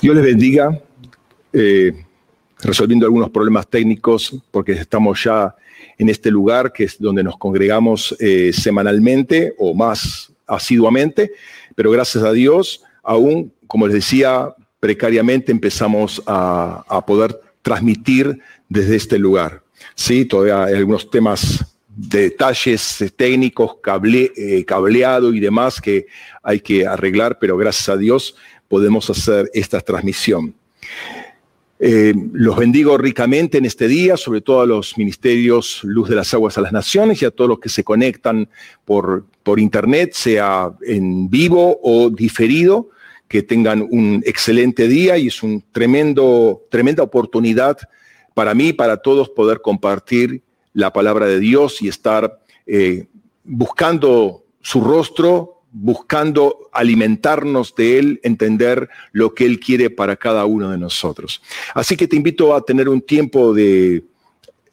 Dios les bendiga, eh, resolviendo algunos problemas técnicos, porque estamos ya en este lugar que es donde nos congregamos eh, semanalmente o más asiduamente, pero gracias a Dios, aún, como les decía, precariamente empezamos a, poder transmitir desde este lugar. Sí, todavía hay algunos temas de detalles técnicos, cable, eh, cableado y demás que hay que arreglar, pero gracias a Dios podemos hacer esta transmisión. Eh, los bendigo ricamente en este día, sobre todo a los ministerios Luz de las Aguas a las Naciones y a todos los que se conectan por, por internet, sea en vivo o diferido, que tengan un excelente día y es una tremenda oportunidad para mí, para todos, poder compartir la palabra de Dios y estar eh, buscando su rostro, buscando alimentarnos de Él, entender lo que Él quiere para cada uno de nosotros. Así que te invito a tener un tiempo de,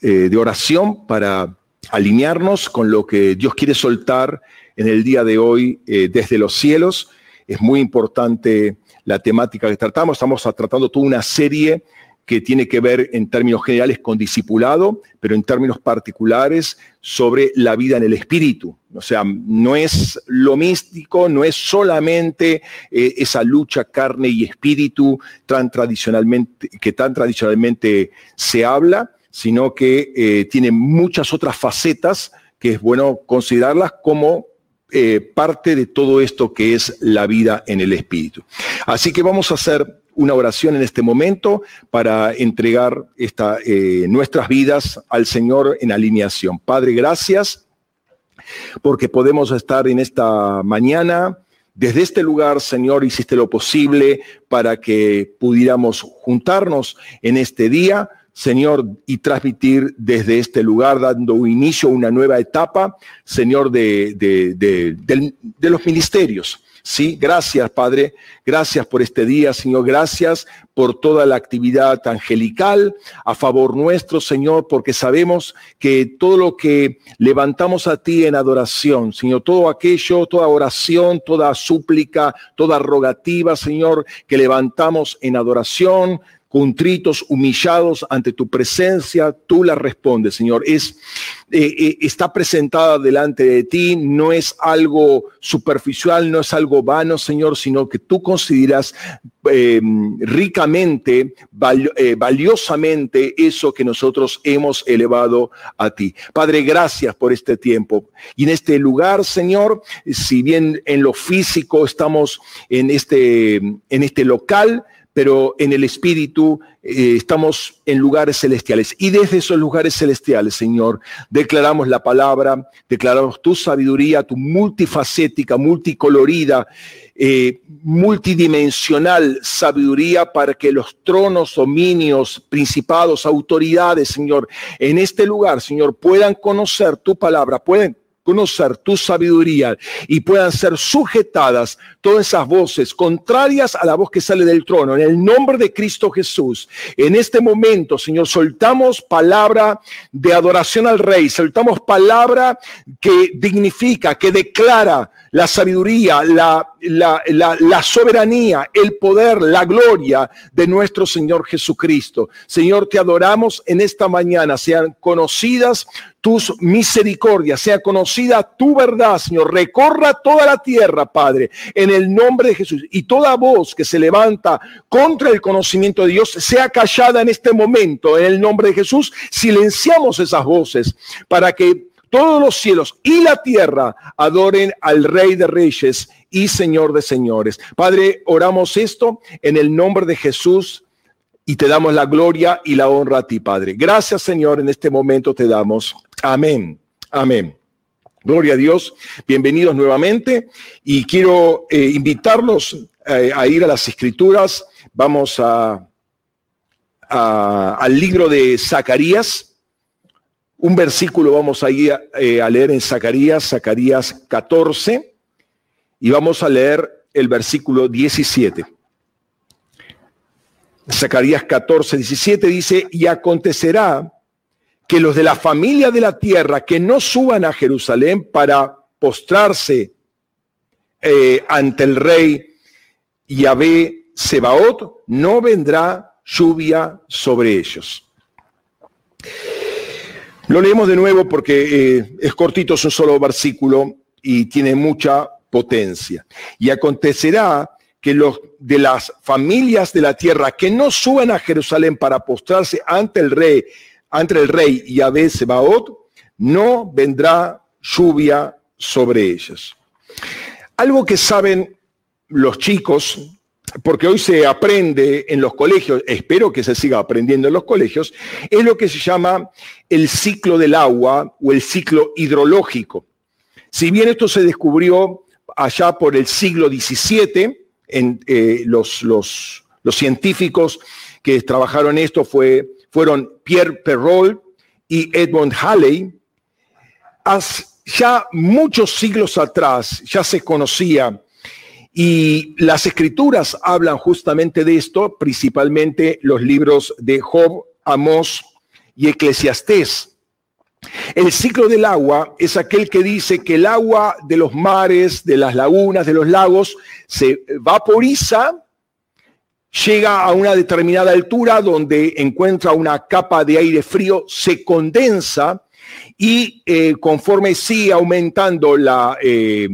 eh, oración para alinearnos con lo que Dios quiere soltar en el día de hoy eh, desde los cielos. Es muy importante la temática que tratamos. Estamos tratando toda una serie que tiene que ver en términos generales con discipulado, pero en términos particulares sobre la vida en el espíritu. O sea, no es lo místico, no es solamente eh, esa lucha carne y espíritu tan tradicionalmente, que tan tradicionalmente se habla, sino que eh, tiene muchas otras facetas que es bueno considerarlas como eh, parte de todo esto que es la vida en el espíritu. Así que vamos a hacer una oración en este momento para entregar esta, eh, nuestras vidas al Señor en alineación. Padre, gracias porque podemos estar en esta mañana. Desde este lugar, Señor, hiciste lo posible para que pudiéramos juntarnos en este día, Señor, y transmitir desde este lugar, dando inicio a una nueva etapa, Señor, de, de los ministerios. Sí, gracias, Padre. Gracias por este día, Señor. Gracias por toda la actividad angelical a favor nuestro, Señor, porque sabemos que todo lo que levantamos a ti en adoración, Señor, todo aquello, toda oración, toda súplica, toda rogativa, Señor, que levantamos en adoración, contritos, humillados ante tu presencia, tú la respondes, Señor. Es, eh, eh, está presentada delante de ti, no es algo superficial, no es algo vano, Señor, sino que tú consideras em, ricamente, eh, valiosamente eso que nosotros hemos elevado a ti. Padre, gracias por este tiempo. Y en este lugar, Señor, si bien en lo físico estamos en este, en este local, pero en el Espíritu eh, estamos en lugares celestiales. Y desde esos lugares celestiales, Señor, declaramos la palabra, declaramos tu sabiduría, tu multifacética, multicolorida, eh, multidimensional sabiduría para que los tronos, dominios, principados, autoridades, Señor, en este lugar, Señor, puedan conocer tu palabra, pueden conocer tu sabiduría y puedan ser sujetadas todas esas voces contrarias a la voz que sale del trono. En el nombre de Cristo Jesús, en este momento, Señor, soltamos palabra de adoración al Rey, soltamos palabra que dignifica, que declara la sabiduría, la, la, la, soberanía, el poder, la gloria de nuestro Señor Jesucristo. Señor, te adoramos en esta mañana, sean conocidas tus misericordias, sea conocida tu verdad, Señor. Recorra toda la tierra, Padre, en el nombre de Jesús. Y toda voz que se levanta contra el conocimiento de Dios sea callada en este momento, en el nombre de Jesús. Silenciamos esas voces para que todos los cielos y la tierra adoren al Rey de Reyes y Señor de Señores. Padre, oramos esto en el nombre de Jesús y te damos la gloria y la honra a ti, Padre. Gracias, Señor, en este momento te damos. Amén. Amén. Gloria a Dios. Bienvenidos nuevamente y quiero eh, invitarlos eh, a ir a las escrituras. Vamos a, al libro de Zacarías un versículo vamos a ir eh, a leer en Zacarías, Zacarías 14, y vamos a leer el versículo 17. Zacarías 14, 17 dice, y acontecerá que los de la familia de la tierra que no suban a Jerusalén para postrarse eh, ante el rey Yahvé Sebaot no vendrá lluvia sobre ellos. Lo leemos de nuevo porque eh, es cortito, es un solo versículo y tiene mucha potencia. Y acontecerá que los de las familias de la tierra que no suban a Jerusalén para postrarse ante el rey, ante el rey Yahvé Sebaot, no vendrá lluvia sobre ellos. Algo que saben los chicos, porque hoy se aprende en los colegios, espero que se siga aprendiendo en los colegios, es lo que se llama el ciclo del agua o el ciclo hidrológico. Si bien esto se descubrió allá por el siglo XVII, en, eh, los, los, científicos que trabajaron esto fue, fueron Pierre Perrault y Edmund Halley, ya muchos siglos atrás ya se conocía y las escrituras hablan justamente de esto, principalmente los libros de Job, Amós y Eclesiastés. El ciclo del agua es aquel que dice que el agua de los mares, de las lagunas, de los lagos, se vaporiza, llega a una determinada altura donde encuentra una capa de aire frío, se condensa y eh, conforme sigue aumentando eh,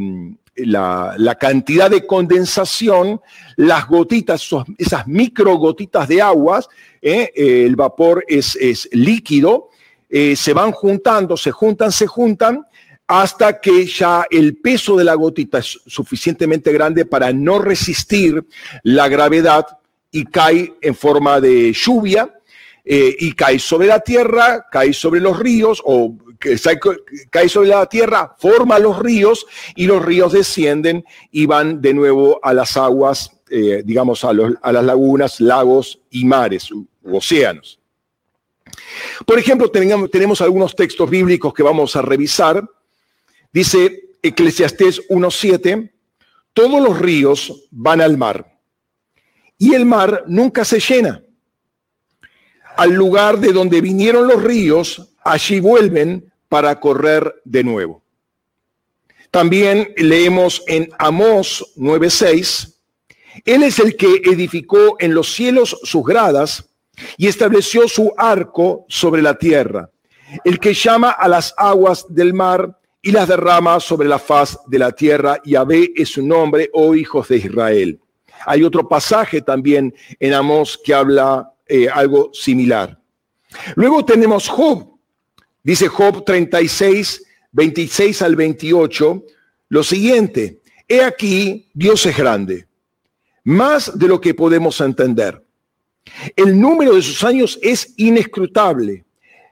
la, cantidad de condensación, las gotitas, esas micro gotitas de aguas, eh, el vapor es, es líquido, se van juntando, se juntan, se juntan, hasta que ya el peso de la gotita es suficientemente grande para no resistir la gravedad y cae en forma de lluvia y cae sobre la tierra, cae sobre los ríos o cae sobre la tierra, forma los ríos y los ríos descienden y van de nuevo a las aguas, eh, digamos, a, las lagunas, lagos y mares, u, océanos. Por ejemplo, tenemos, tenemos algunos textos bíblicos que vamos a revisar. Dice Eclesiastés 1.7, todos los ríos van al mar y el mar nunca se llena. Al lugar de donde vinieron los ríos, allí vuelven para correr de nuevo. También leemos en Amós 9:6, Él es el que edificó en los cielos sus gradas y estableció su arco sobre la tierra, el que llama a las aguas del mar y las derrama sobre la faz de la tierra. Yahvé es su nombre, oh hijos de Israel. Hay otro pasaje también en Amós que habla eh, algo similar. Luego tenemos Job, Dice Job 36, 26 al 28, lo siguiente, he aquí, Dios es grande, más de lo que podemos entender. El número de sus años es inescrutable.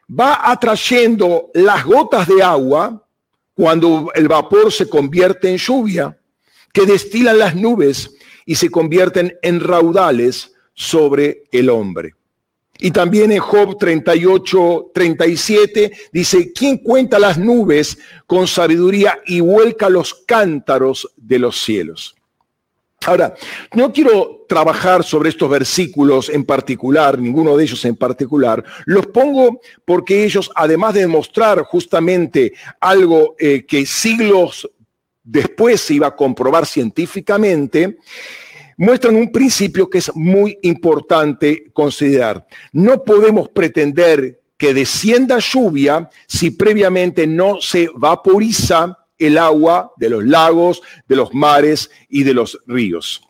Va atrayendo las gotas de agua cuando el vapor se convierte en lluvia, que destilan las nubes y se convierten en raudales sobre el hombre. Y también en Job 38, 37 dice, ¿quién cuenta las nubes con sabiduría y vuelca los cántaros de los cielos? Ahora, no quiero trabajar sobre estos versículos en particular, ninguno de ellos en particular. Los pongo porque ellos, además de demostrar justamente algo eh, que siglos después se iba a comprobar científicamente, muestran un principio que es muy importante considerar. No podemos pretender que descienda lluvia si previamente no se vaporiza el agua de los lagos, de los mares y de los ríos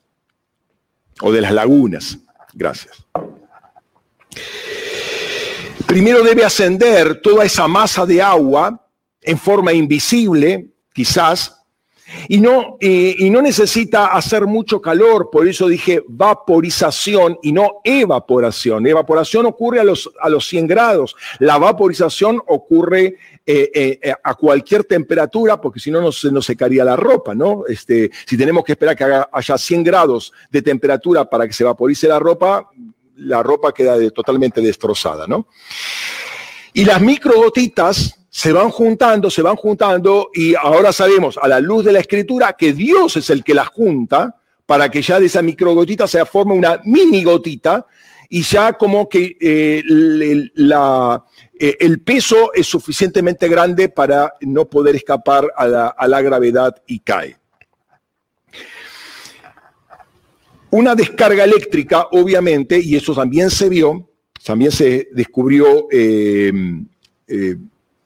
o de las lagunas. Gracias. Primero debe ascender toda esa masa de agua en forma invisible, quizás, y no, y no necesita hacer mucho calor, por eso dije vaporización y no evaporación. Evaporación ocurre a los, a los 100 grados, la vaporización ocurre eh, eh, a cualquier temperatura, porque si no nos, nos secaría la ropa, ¿no? Este, si tenemos que esperar que haya 100 grados de temperatura para que se vaporice la ropa, la ropa queda totalmente destrozada, ¿no? Y las microgotitas se van juntando, se van juntando y ahora sabemos a la luz de la escritura que Dios es el que las junta para que ya de esa microgotita se forme una mini gotita y ya como que eh, eh, el peso es suficientemente grande para no poder escapar a la, gravedad y cae. una descarga eléctrica, obviamente, y eso también se vio, también se descubrió eh,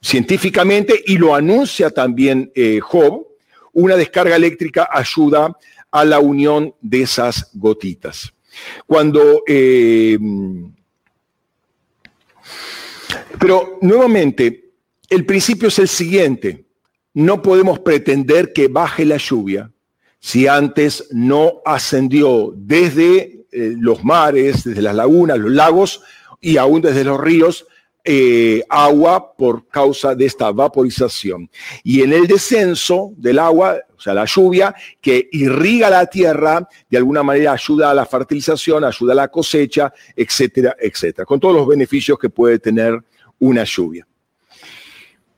científicamente y lo anuncia también eh, Job, una descarga eléctrica ayuda a la unión de esas gotitas. Cuando... pero nuevamente, el principio es el siguiente. No podemos pretender que baje la lluvia si antes no ascendió desde eh, los mares, desde las lagunas, los lagos y aún desde los ríos, eh, agua por causa de esta vaporización. Y en el descenso del agua, o sea, la lluvia que irriga la tierra, de alguna manera ayuda a la fertilización, ayuda a la cosecha, etcétera, etcétera, con todos los beneficios que puede tener una lluvia.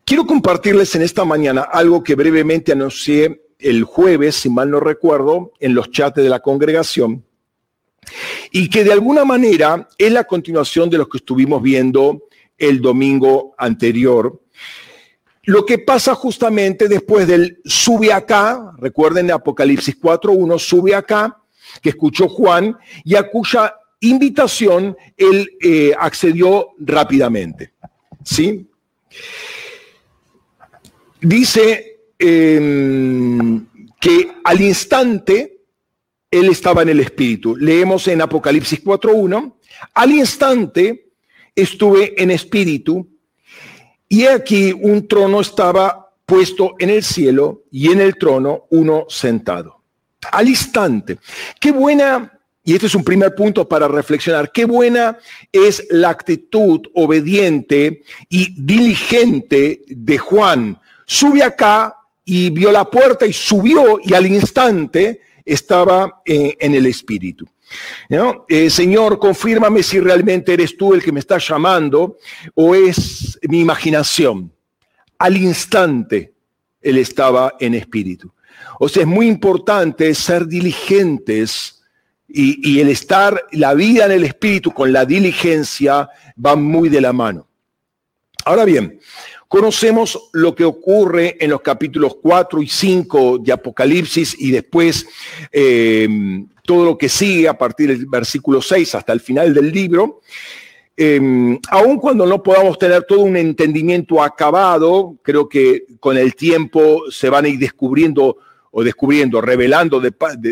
Quiero compartirles en esta mañana algo que brevemente anuncié el jueves, si mal no recuerdo, en los chats de la congregación, y que de alguna manera es la continuación de lo que estuvimos viendo el domingo anterior. Lo que pasa justamente después del sube acá, recuerden Apocalipsis 4.1, sube acá, que escuchó Juan y a cuya invitación él eh, accedió rápidamente. ¿Sí? Dice em, que al instante él estaba en el Espíritu. Leemos en Apocalipsis 4.1, al instante estuve en Espíritu y aquí un trono estaba puesto en el cielo y en el trono uno sentado. Al instante. Qué buena y este es un primer punto para reflexionar. Qué buena es la actitud obediente y diligente de Juan. Sube acá y vio la puerta y subió y al instante estaba eh, en el Espíritu. Eh, Señor, confírmame si realmente eres tú el que me está llamando o es mi imaginación. Al instante él estaba en espíritu. O sea, es muy importante ser diligentes y, el estar, la vida en el espíritu con la diligencia van muy de la mano. Ahora bien, conocemos lo que ocurre en los capítulos 4 y 5 de Apocalipsis y después eh, todo lo que sigue a partir del versículo 6 hasta el final del libro. Eh, aun cuando no podamos tener todo un entendimiento acabado, creo que con el tiempo se van a ir descubriendo o descubriendo, revelando,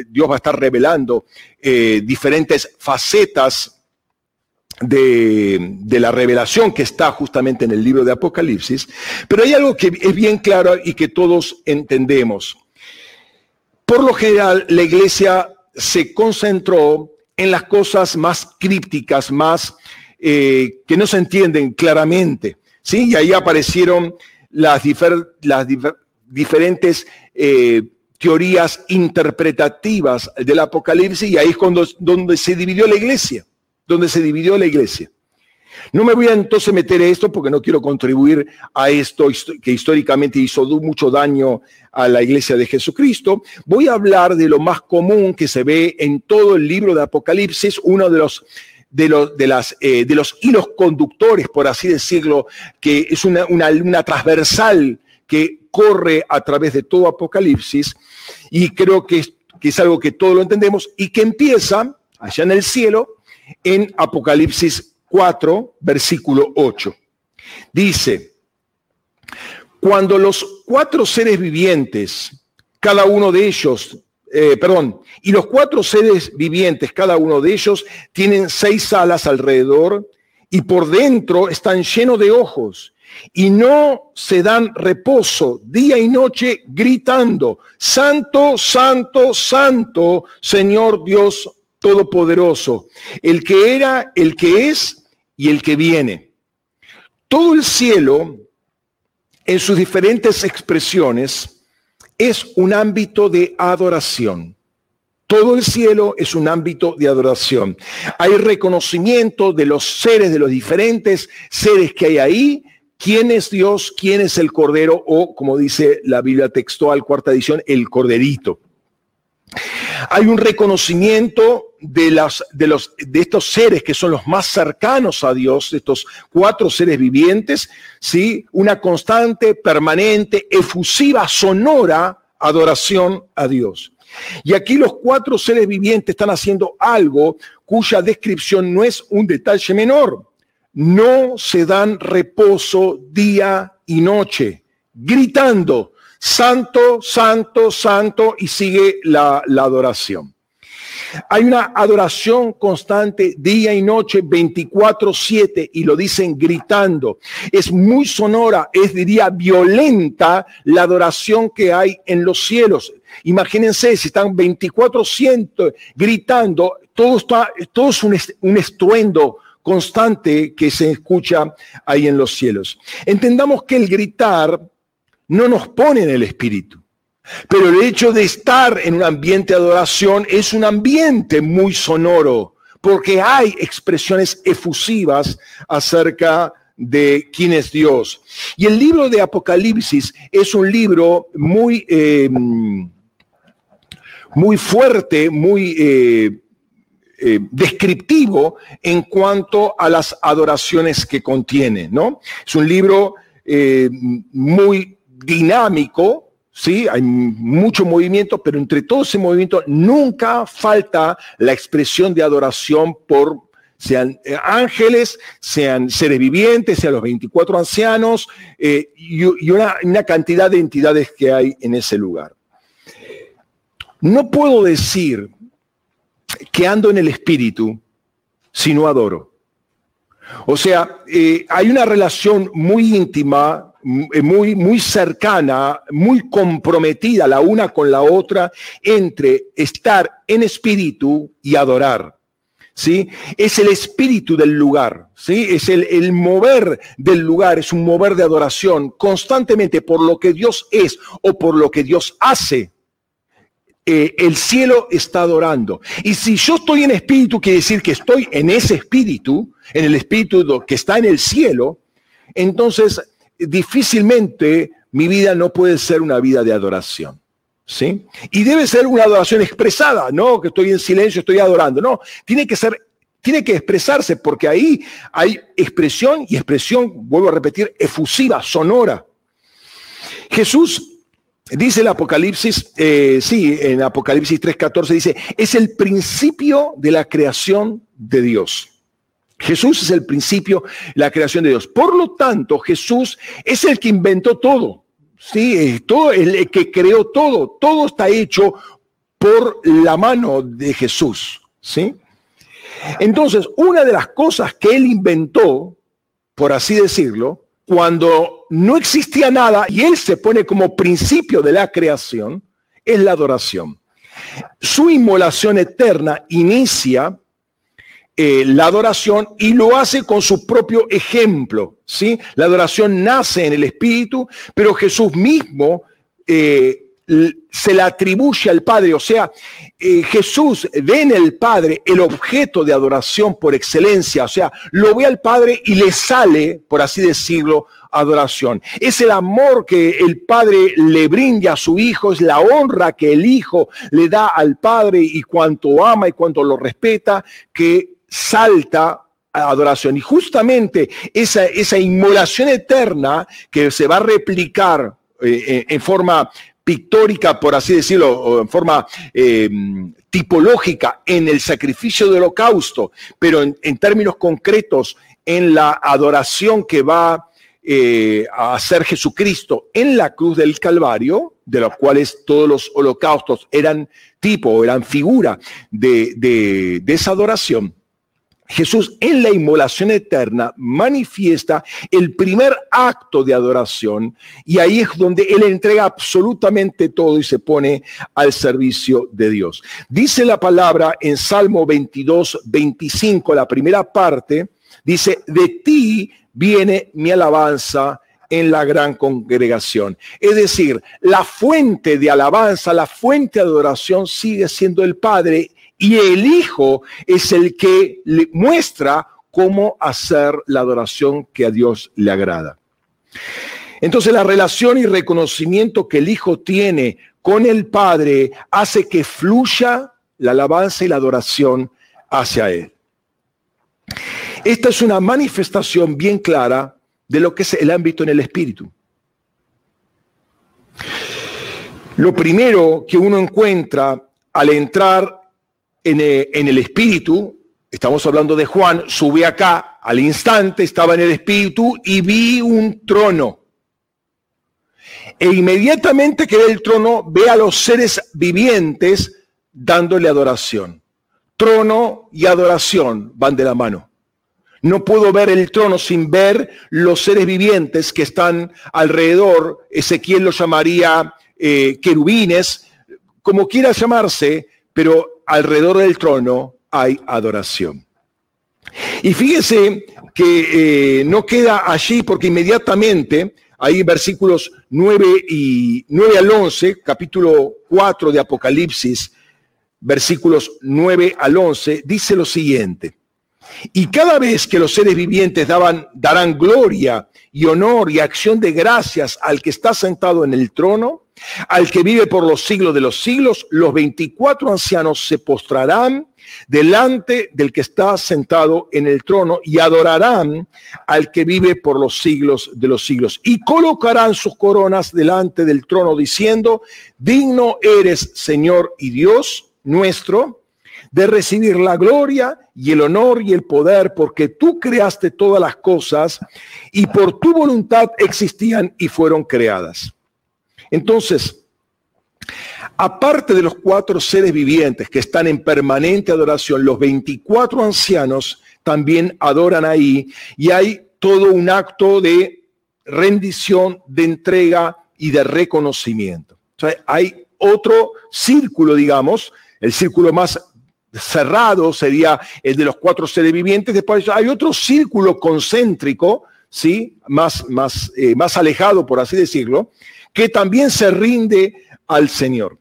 Dios va a estar revelando eh, diferentes facetas de, la revelación que está justamente en el libro de Apocalipsis, pero hay algo que es bien claro y que todos entendemos. Por lo general, la iglesia se concentró en las cosas más crípticas, más eh, que no se entienden claramente, ¿sí? Y ahí aparecieron las, las diferentes eh, teorías interpretativas del Apocalipsis y ahí es cuando, donde se dividió la iglesia, donde se dividió la iglesia. No me voy a entonces meter esto porque no quiero contribuir a esto que históricamente hizo mucho daño a la iglesia de Jesucristo. Voy a hablar de lo más común que se ve en todo el libro de Apocalipsis, uno de los de los, de, las, eh, de los hilos conductores, por así decirlo, que es una, una transversal que corre a través de todo Apocalipsis y creo que es, que es algo que todos lo entendemos y que empieza allá en el cielo en Apocalipsis 4, versículo 8. Dice, cuando los cuatro seres vivientes, cada uno de ellos, eh, perdón, y los cuatro seres vivientes, cada uno de ellos, tienen seis alas alrededor y por dentro están llenos de ojos y no se dan reposo día y noche gritando, Santo, Santo, Santo, Señor Dios Todopoderoso, el que era, el que es y el que viene. Todo el cielo, en sus diferentes expresiones, es un ámbito de adoración. Todo el cielo es un ámbito de adoración. Hay reconocimiento de los seres, de los diferentes seres que hay ahí, quién es Dios, quién es el Cordero o, como dice la Biblia textual, cuarta edición, el Corderito. Hay un reconocimiento de, las, de, los, de estos seres que son los más cercanos a Dios, estos cuatro seres vivientes, ¿sí? una constante, permanente, efusiva, sonora adoración a Dios. Y aquí los cuatro seres vivientes están haciendo algo cuya descripción no es un detalle menor. No se dan reposo día y noche, gritando, santo, santo, santo, y sigue la, la adoración. Hay una adoración constante día y noche, 24/7, y lo dicen gritando. Es muy sonora, es diría violenta la adoración que hay en los cielos. Imagínense si están 24/7 gritando, todo, está, todo es un, un estruendo constante que se escucha ahí en los cielos. Entendamos que el gritar no nos pone en el espíritu. Pero el hecho de estar en un ambiente de adoración es un ambiente muy sonoro, porque hay expresiones efusivas acerca de quién es Dios. Y el libro de Apocalipsis es un libro muy, eh, muy fuerte, muy eh, eh, descriptivo en cuanto a las adoraciones que contiene, ¿no? Es un libro muy dinámico, Sí, hay mucho movimiento, pero entre todo ese movimiento nunca falta la expresión de adoración por sean eh, ángeles, sean seres vivientes, sean los 24 ancianos eh, y, una, cantidad de entidades que hay en ese lugar. No puedo decir que ando en el espíritu si no adoro. O sea, eh, hay una relación muy íntima muy, muy cercana, muy comprometida la una con la otra entre estar en espíritu y adorar. ¿Sí? Es el espíritu del lugar, ¿sí? Es el, el, mover del lugar, es un mover de adoración constantemente por lo que Dios es o por lo que Dios hace. Eh, el cielo está adorando. Y si yo estoy en espíritu, quiere decir que estoy en ese espíritu, en el espíritu que está en el cielo, entonces difícilmente mi vida no puede ser una vida de adoración. ¿Sí? Y debe ser una adoración expresada, no que estoy en silencio, estoy adorando, no, tiene que ser, tiene que expresarse porque ahí hay expresión y expresión, vuelvo a repetir, efusiva, sonora. Jesús dice el Apocalipsis, eh, sí, en Apocalipsis 3:14 dice, es el principio de la creación de Dios. Jesús es el principio, la creación de Dios. Por lo tanto, Jesús es el que inventó todo. Sí, todo el que creó todo. Todo está hecho por la mano de Jesús. ¿sí? Entonces, una de las cosas que él inventó, por así decirlo, cuando no existía nada y él se pone como principio de la creación, es la adoración. Su inmolación eterna inicia eh, la adoración y lo hace con su propio ejemplo. ¿sí? La adoración nace en el Espíritu, pero Jesús mismo eh, se la atribuye al Padre. O sea, eh, Jesús ve en el Padre el objeto de adoración por excelencia. O sea, lo ve al Padre y le sale, por así decirlo, adoración. Es el amor que el Padre le brinda a su Hijo, es la honra que el Hijo le da al Padre y cuanto ama y cuanto lo respeta, que salta a adoración. Y justamente esa, esa inmolación eterna que se va a replicar eh, en forma pictórica, por así decirlo, o en forma em, tipológica en el sacrificio del holocausto, pero en, términos concretos en la adoración que va eh, a hacer Jesucristo en la cruz del Calvario, de los cuales todos los holocaustos eran tipo, eran figura de, de esa adoración Jesús en la inmolación eterna manifiesta el primer acto de adoración y ahí es donde Él entrega absolutamente todo y se pone al servicio de Dios. Dice la palabra en Salmo 22, 25, la primera parte, dice, de ti viene mi alabanza en la gran congregación. Es decir, la fuente de alabanza, la fuente de adoración sigue siendo el Padre y el Hijo es el que le muestra cómo hacer la adoración que a Dios le agrada. Entonces la relación y reconocimiento que el Hijo tiene con el Padre hace que fluya la alabanza y la adoración hacia Él. Esta es una manifestación bien clara de lo que es el ámbito en el Espíritu. Lo primero que uno encuentra al entrar en eh, el, espíritu, estamos hablando de Juan, sube acá, al instante estaba en el espíritu y vi un trono. E inmediatamente que ve el trono, ve a los seres vivientes dándole adoración. Trono y adoración van de la mano. No puedo ver el trono sin ver los seres vivientes que están alrededor. Ezequiel lo llamaría eh, querubines, como quiera llamarse, pero alrededor del trono hay adoración. Y fíjese que eh, no queda allí porque inmediatamente, ahí versículos 9, y, 9 al 11, capítulo 4 de Apocalipsis, versículos 9 al 11, dice lo siguiente. Y cada vez que los seres vivientes daban, darán gloria y honor y acción de gracias al que está sentado en el trono, al que vive por los siglos de los siglos, los 24 ancianos se postrarán delante del que está sentado en el trono y adorarán al que vive por los siglos de los siglos. Y colocarán sus coronas delante del trono diciendo, digno eres Señor y Dios nuestro de recibir la gloria y el honor y el poder, porque tú creaste todas las cosas y por tu voluntad existían y fueron creadas. Entonces, aparte de los cuatro seres vivientes que están en permanente adoración, los 24 ancianos también adoran ahí y hay todo un acto de rendición, de entrega y de reconocimiento. hay otro círculo, digamos, el círculo más cerrado sería el de los cuatro seres vivientes. Después hay otro círculo concéntrico, ¿sí? más, más, eh, más alejado, por así decirlo, que también se rinde al Señor.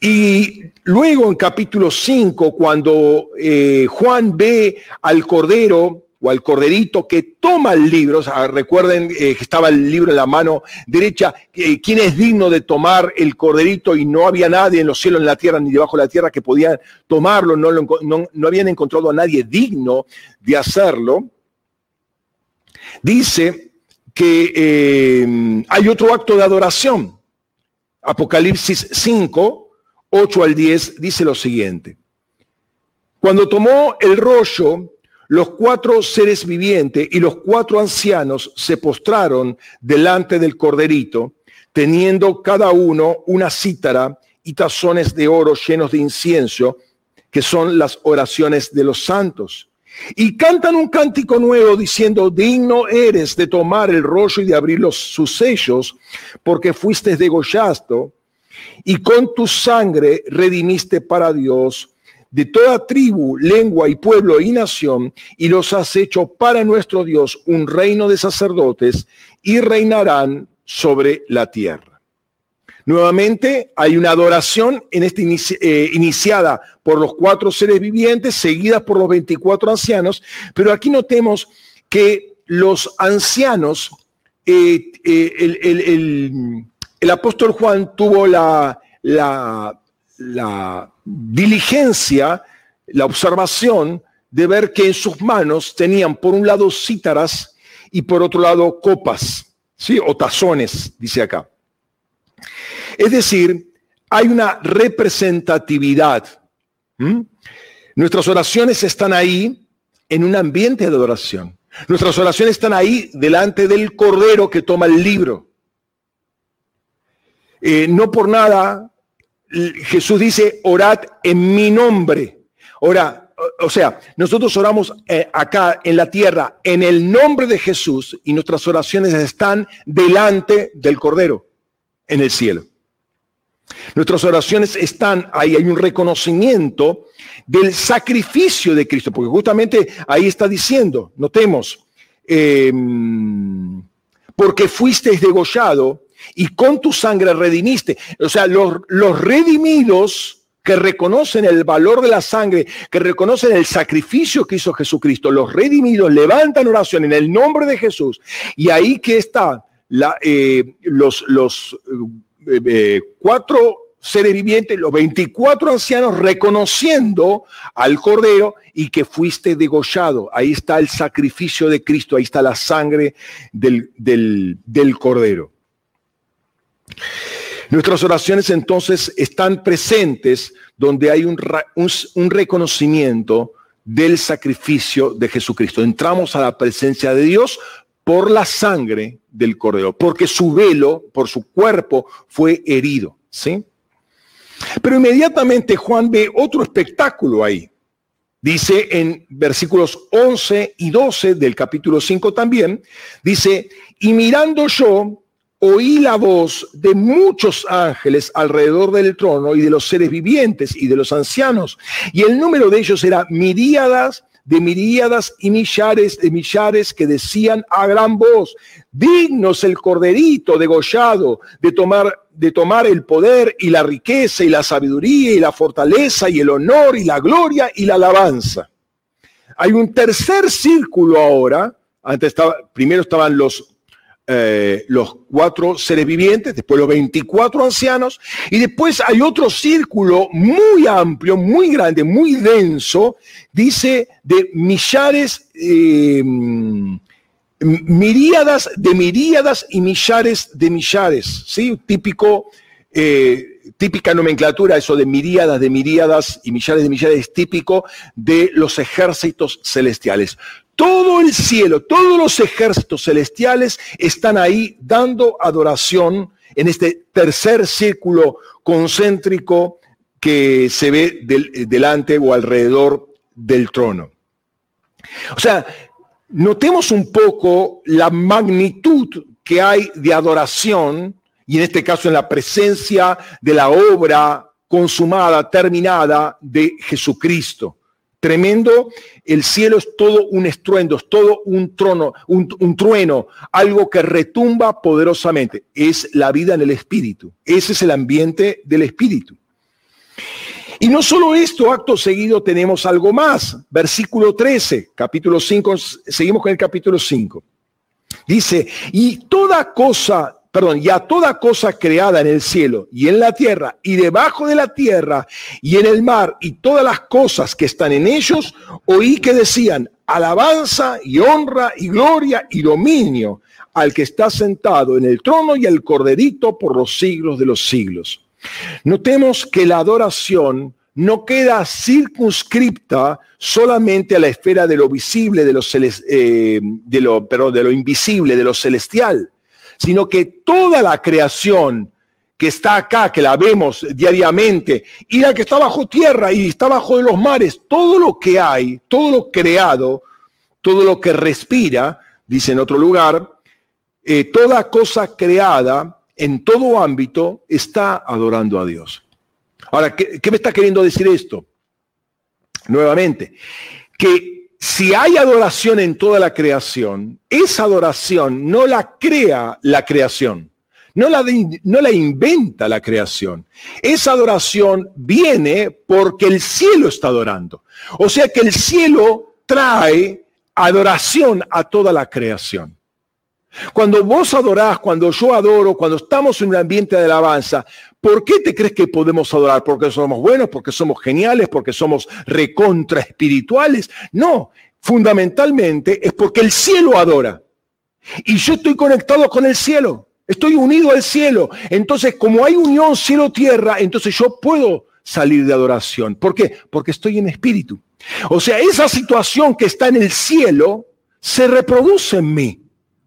Y luego en capítulo 5, cuando eh, Juan ve al Cordero o al Corderito que toma el libro, recuerden eh, que estaba el libro en la mano derecha, eh, ¿quién es digno de tomar el Corderito? Y no había nadie en los cielos, en la tierra, ni debajo de la tierra que podía tomarlo, no, no, no habían encontrado a nadie digno de hacerlo. Dice que eh, hay otro acto de adoración. Apocalipsis 5, 8 al 10 dice lo siguiente. Cuando tomó el rollo, los cuatro seres vivientes y los cuatro ancianos se postraron delante del corderito, teniendo cada uno una cítara y tazones de oro llenos de incienso, que son las oraciones de los santos. Y cantan un cántico nuevo diciendo, digno eres de tomar el rollo y de abrir los, sus sellos, porque fuiste degollado y con tu sangre redimiste para Dios de toda tribu, lengua y pueblo y nación, y los has hecho para nuestro Dios un reino de sacerdotes y reinarán sobre la tierra. Nuevamente hay una adoración en este iniciada por los cuatro seres vivientes, seguidas por los 24 ancianos, pero aquí notemos que los ancianos, eh, eh, el, apóstol Juan tuvo la, la diligencia, la observación de ver que en sus manos tenían por un lado cítaras y por otro lado copas, ¿sí? o tazones, dice acá. Es decir, hay una representatividad. Nuestras oraciones están ahí en un ambiente de adoración. Nuestras oraciones están ahí delante del Cordero que toma el libro. Eh, no por nada Jesús dice, orad en mi nombre. Ora, o sea, nosotros oramos eh, acá en la tierra en el nombre de Jesús y nuestras oraciones están delante del Cordero en el cielo. Nuestras oraciones están ahí, hay un reconocimiento del sacrificio de Cristo, porque justamente ahí está diciendo, notemos, em, porque fuisteis degollado y con tu sangre redimiste. O sea, los, los redimidos que reconocen el valor de la sangre, que reconocen el sacrificio que hizo Jesucristo, los redimidos levantan oración en el nombre de Jesús. Y ahí que está la, eh, los, los eh, eh, cuatro seres vivientes, los 24 ancianos reconociendo al Cordero y que fuiste degollado. Ahí está el sacrificio de Cristo, ahí está la sangre del, del, Cordero. Nuestras oraciones entonces están presentes donde hay un, un, reconocimiento del sacrificio de Jesucristo. Entramos a la presencia de Dios por la sangre del Cordero, porque su velo, por su cuerpo, fue herido. ¿sí? Pero inmediatamente Juan ve otro espectáculo ahí. Dice en versículos 11 y 12 del capítulo 5 también, dice, y mirando yo, oí la voz de muchos ángeles alrededor del trono y de los seres vivientes y de los ancianos, y el número de ellos era miríadas de miríadas y millares de millares que decían a gran voz, dignos el corderito degollado de tomar de tomar el poder y la riqueza y la sabiduría y la fortaleza y el honor y la gloria y la alabanza. Hay un tercer círculo ahora. Antes estaba, primero estaban los, eh, los cuatro seres vivientes, después los 24 ancianos, y después hay otro círculo muy amplio, muy grande, muy denso, dice de millares, eh, miríadas de miríadas y millares de millares, ¿sí? Típico, eh, típica nomenclatura, eso de miríadas de miríadas y millares de millares, típico de los ejércitos celestiales. Todo el cielo, todos los ejércitos celestiales están ahí dando adoración en este tercer círculo concéntrico que se ve delante o alrededor del trono. O sea, Notemos un poco la magnitud que hay de adoración, y en este caso en la presencia de la obra consumada, terminada de Jesucristo. Tremendo, el cielo es todo un estruendo, es todo un trono, un, trueno, algo que retumba poderosamente. Es la vida en el espíritu. Ese es el ambiente del espíritu. Y no solo esto, acto seguido tenemos algo más. Versículo 13, capítulo 5, seguimos con el capítulo 5. Dice, y toda cosa, perdón, ya toda cosa creada en el cielo y en la tierra y debajo de la tierra y en el mar y todas las cosas que están en ellos, oí que decían, alabanza y honra y gloria y dominio al que está sentado en el trono y al corderito por los siglos de los siglos. Notemos que la adoración no queda circunscripta solamente a la esfera de lo visible, de lo, eh, de lo, de lo invisible, de lo celestial, sino que toda la creación que está acá, que la vemos diariamente, y la que está bajo tierra y está bajo de los mares, todo lo que hay, todo lo creado, todo lo que respira, dice en otro lugar, eh, toda cosa creada en todo ámbito está adorando a Dios. Ahora, ¿qué, me está queriendo decir esto? Nuevamente, que si hay adoración en toda la creación, esa adoración no la crea la creación, no la, no la inventa la creación. Esa adoración viene porque el cielo está adorando. O sea que el cielo trae adoración a toda la creación. Cuando vos adorás, cuando yo adoro, cuando estamos en un ambiente de alabanza, ¿por qué te crees que podemos adorar? ¿Porque somos buenos? ¿Porque somos geniales? ¿Porque somos recontra espirituales? No, fundamentalmente es porque el cielo adora. Y yo estoy conectado con el cielo, estoy unido al cielo. Entonces, como hay unión cielo-tierra, entonces yo puedo salir de adoración. ¿Por qué? Porque estoy en espíritu. O sea, esa situación que está en el cielo se reproduce en mí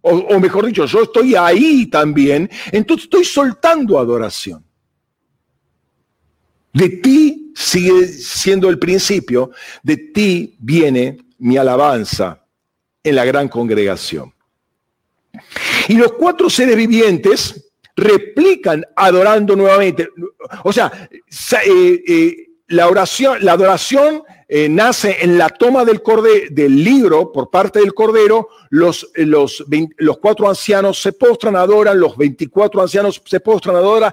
o, mejor dicho, yo estoy ahí también, entonces estoy soltando adoración. De ti sigue siendo el principio, de ti viene mi alabanza en la gran congregación. Y los cuatro seres vivientes replican adorando nuevamente. O sea, eh, eh, la oración, la adoración eh, nace en la toma del, del libro por parte del Cordero, los, eh, los, los, cuatro ancianos se postran, adoran, los 24 ancianos se postran, adoran,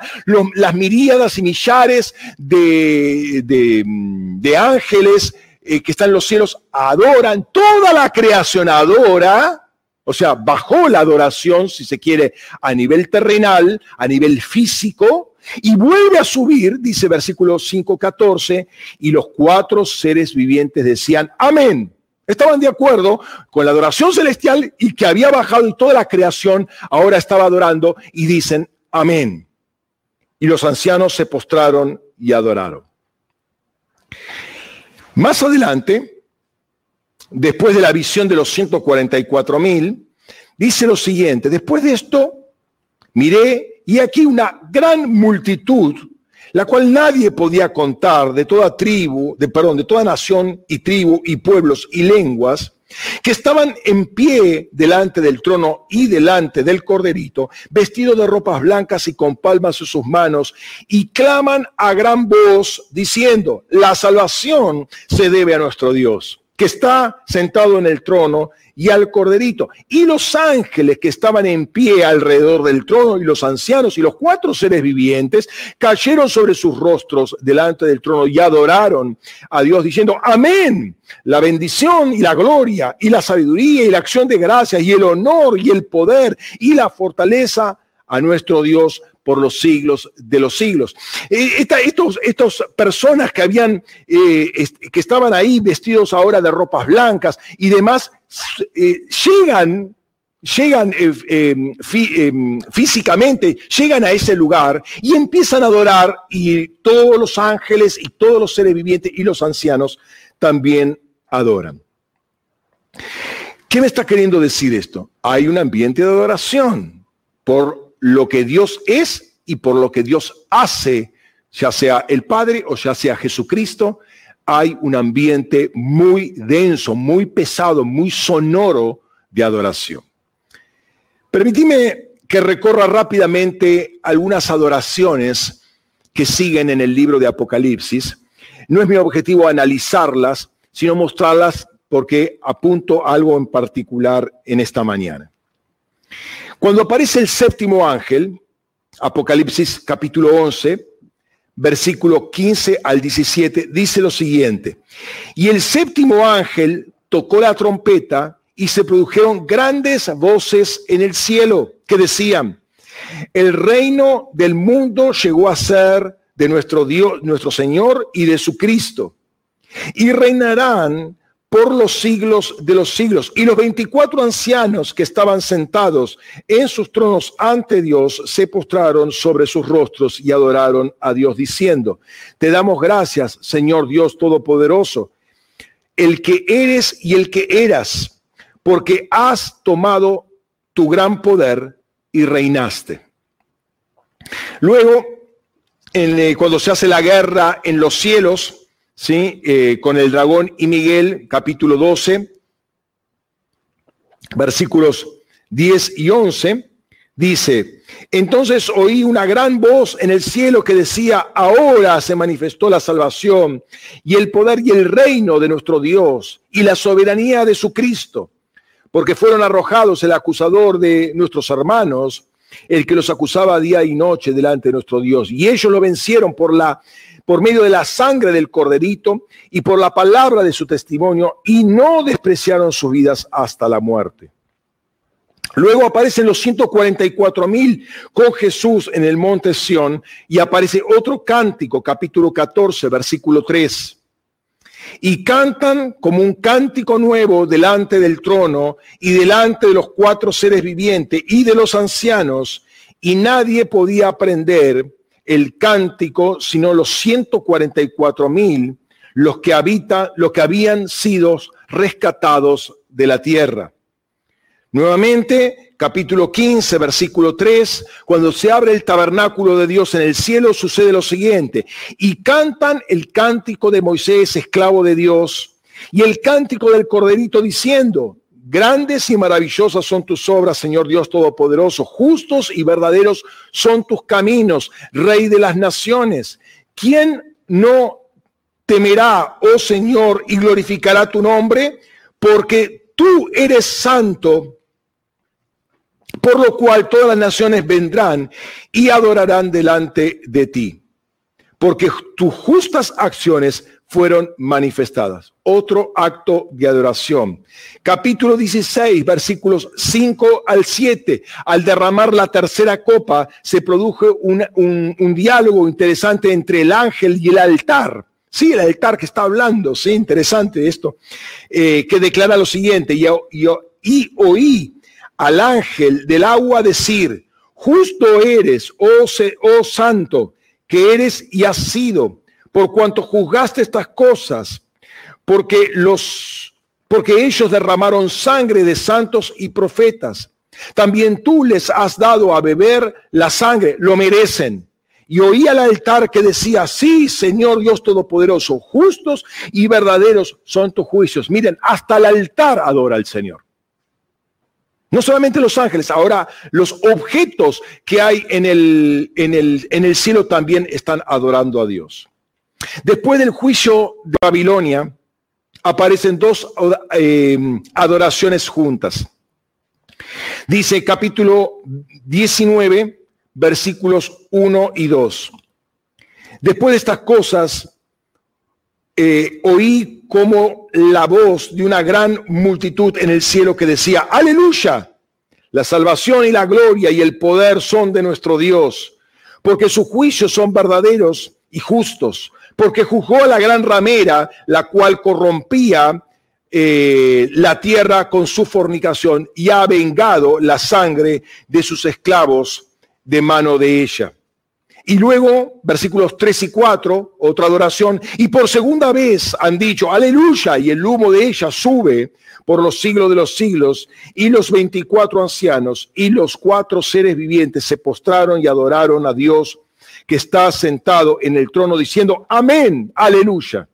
las miríadas y millares de, de, ángeles eh, que están en los cielos adoran, toda la creación adora, o sea, bajó la adoración, si se quiere, a nivel terrenal, a nivel físico, y vuelve a subir, dice versículo 5.14, y los cuatro seres vivientes decían, amén. Estaban de acuerdo con la adoración celestial y que había bajado y toda la creación ahora estaba adorando y dicen, amén. y los ancianos se postraron y adoraron. Más adelante, después de la visión de los 144 mil, dice lo siguiente, después de esto, miré y aquí una gran multitud, la cual nadie podía contar de toda tribu, de perdón, de toda nación y tribu y pueblos y lenguas, que estaban en pie delante del trono y delante del corderito, vestidos de ropas blancas y con palmas en sus manos, y claman a gran voz diciendo, la salvación se debe a nuestro Dios que está sentado en el trono y al corderito. Y los ángeles que estaban en pie alrededor del trono y los ancianos y los cuatro seres vivientes cayeron sobre sus rostros delante del trono y adoraron a Dios diciendo, amén. La bendición y la gloria y la sabiduría y la acción de gracias y el honor y el poder y la fortaleza a nuestro Dios por los siglos de los siglos. Eh, estos, estas personas que habían, eh, que estaban ahí vestidos ahora de ropas blancas y demás, eh, llegan, llegan físicamente, llegan a ese lugar y empiezan a adorar y todos los ángeles y todos los seres vivientes y los ancianos también adoran. ¿Qué me está queriendo decir esto? Hay un ambiente de adoración por lo que Dios es y por lo que Dios hace, ya sea el Padre o ya sea Jesucristo, hay un ambiente muy denso, muy pesado, muy sonoro de adoración. Permitime que recorra rápidamente algunas adoraciones que siguen en el libro de Apocalipsis. No es mi objetivo analizarlas, sino mostrarlas porque apunto algo en particular en esta mañana. Cuando aparece el séptimo ángel, Apocalipsis capítulo 11, versículo 15 al 17, dice lo siguiente, y el séptimo ángel tocó la trompeta y se produjeron grandes voces en el cielo que decían, el reino del mundo llegó a ser de nuestro Dios, nuestro Señor y de su Cristo, y reinarán por los siglos de los siglos. Y los 24 ancianos que estaban sentados en sus tronos ante Dios se postraron sobre sus rostros y adoraron a Dios diciendo, te damos gracias, Señor Dios Todopoderoso, el que eres y el que eras, porque has tomado tu gran poder y reinaste. Luego, en, eh, cuando se hace la guerra en los cielos, ¿sí? Eh, con el dragón y Miguel, capítulo 12, versículos 10 y 11, dice, entonces oí una gran voz en el cielo que decía, ahora se manifestó la salvación y el poder y el reino de nuestro Dios y la soberanía de su Cristo, porque fueron arrojados el acusador de nuestros hermanos, el que los acusaba día y noche delante de nuestro Dios, y ellos lo vencieron por la por medio de la sangre del corderito y por la palabra de su testimonio, y no despreciaron sus vidas hasta la muerte. Luego aparecen los 144 mil con Jesús en el monte Sión y aparece otro cántico, capítulo 14, versículo 3. Y cantan como un cántico nuevo delante del trono y delante de los cuatro seres vivientes y de los ancianos, y nadie podía aprender el cántico, sino los 144 mil, los que habitan, los que habían sido rescatados de la tierra. Nuevamente, capítulo 15, versículo 3, cuando se abre el tabernáculo de Dios en el cielo, sucede lo siguiente, y cantan el cántico de Moisés, esclavo de Dios, y el cántico del corderito diciendo, Grandes y maravillosas son tus obras, Señor Dios Todopoderoso. Justos y verdaderos son tus caminos, Rey de las naciones. ¿Quién no temerá, oh Señor, y glorificará tu nombre? Porque tú eres santo, por lo cual todas las naciones vendrán y adorarán delante de ti. Porque tus justas acciones fueron manifestadas. Otro acto de adoración. Capítulo 16, versículos 5 al 7. Al derramar la tercera copa, se produjo un, diálogo interesante entre el ángel y el altar. Sí, el altar que está hablando, sí, interesante esto, eh, que declara lo siguiente, y, y oí al ángel del agua decir, justo eres, oh, oh santo, que eres y has sido, por cuanto juzgaste estas cosas, porque los porque ellos derramaron sangre de santos y profetas. También tú les has dado a beber la sangre, lo merecen. Y oí al altar que decía, sí, Señor Dios Todopoderoso, justos y verdaderos son tus juicios. Miren, hasta el altar adora al Señor. No solamente los ángeles, ahora los objetos que hay en el, en el, en el cielo también están adorando a Dios. Después del juicio de Babilonia, aparecen dos eh, adoraciones juntas. Dice capítulo 19, versículos 1 y 2. Después de estas cosas, eh, oí como la voz de una gran multitud en el cielo que decía, aleluya, la salvación y la gloria y el poder son de nuestro Dios, porque sus juicios son verdaderos y justos, porque juzgó a la gran ramera, la cual corrompía eh, la tierra con su fornicación y ha vengado la sangre de sus esclavos de mano de ella. Y luego, versículos 3 y 4, otra adoración, y por segunda vez han dicho, aleluya, y el humo de ella sube por los siglos de los siglos, y los 24 ancianos y los cuatro seres vivientes se postraron y adoraron a Dios que está sentado en el trono diciendo, amén, aleluya.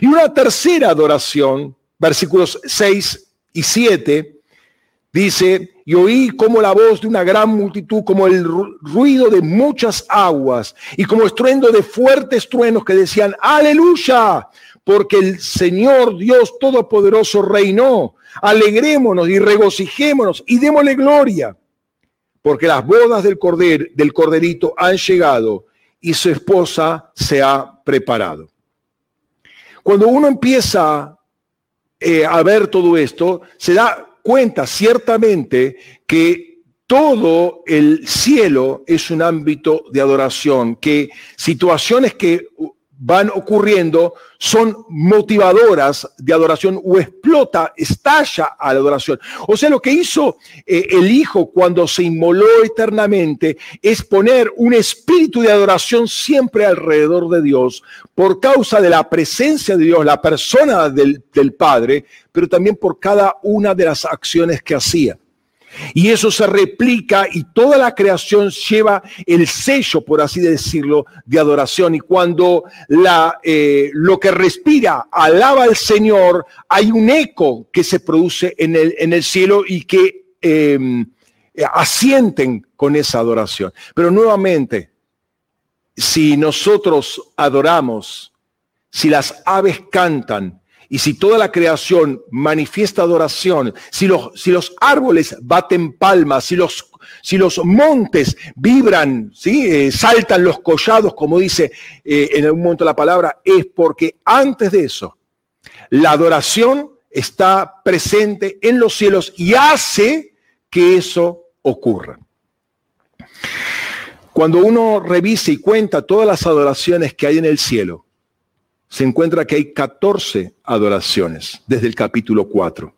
Y una tercera adoración, versículos 6 y 7, dice, y oí como la voz de una gran multitud, como el ruido de muchas aguas y como estruendo de fuertes truenos que decían, aleluya, porque el Señor Dios Todopoderoso reinó. Alegrémonos y regocijémonos y démosle gloria, porque las bodas del, corder, del corderito han llegado y su esposa se ha preparado. Cuando uno empieza eh, a ver todo esto, se da cuenta ciertamente que todo el cielo es un ámbito de adoración, que situaciones que van ocurriendo son motivadoras de adoración o explota, estalla a la adoración. O sea, lo que hizo eh, el Hijo cuando se inmoló eternamente es poner un espíritu de adoración siempre alrededor de Dios por causa de la presencia de Dios, la persona del, del Padre, pero también por cada una de las acciones que hacía. Y eso se replica y toda la creación lleva el sello, por así decirlo, de adoración. Y cuando la, eh, lo que respira alaba al Señor, hay un eco que se produce en el, en el cielo y que em, asienten con esa adoración. Pero nuevamente, si nosotros adoramos, si las aves cantan, y si toda la creación manifiesta adoración, si los, si los árboles baten palmas, si los, si los montes vibran, ¿sí? Eh, saltan los collados, como dice eh, en algún momento la palabra, es porque antes de eso, la adoración está presente en los cielos y hace que eso ocurra. Cuando uno revisa y cuenta todas las adoraciones que hay en el cielo, se encuentra que hay 14 adoraciones desde el capítulo 4.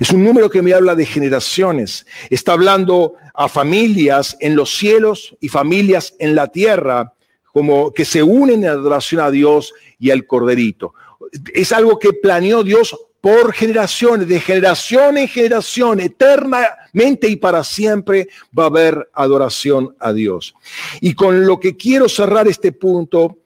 Es un número que me habla de generaciones. Está hablando a familias en los cielos y familias en la tierra, como que se unen en adoración a Dios y al Corderito. Es algo que planeó Dios por generaciones, de generación en generación, eternamente y para siempre va a haber adoración a Dios. Y con lo que quiero cerrar este punto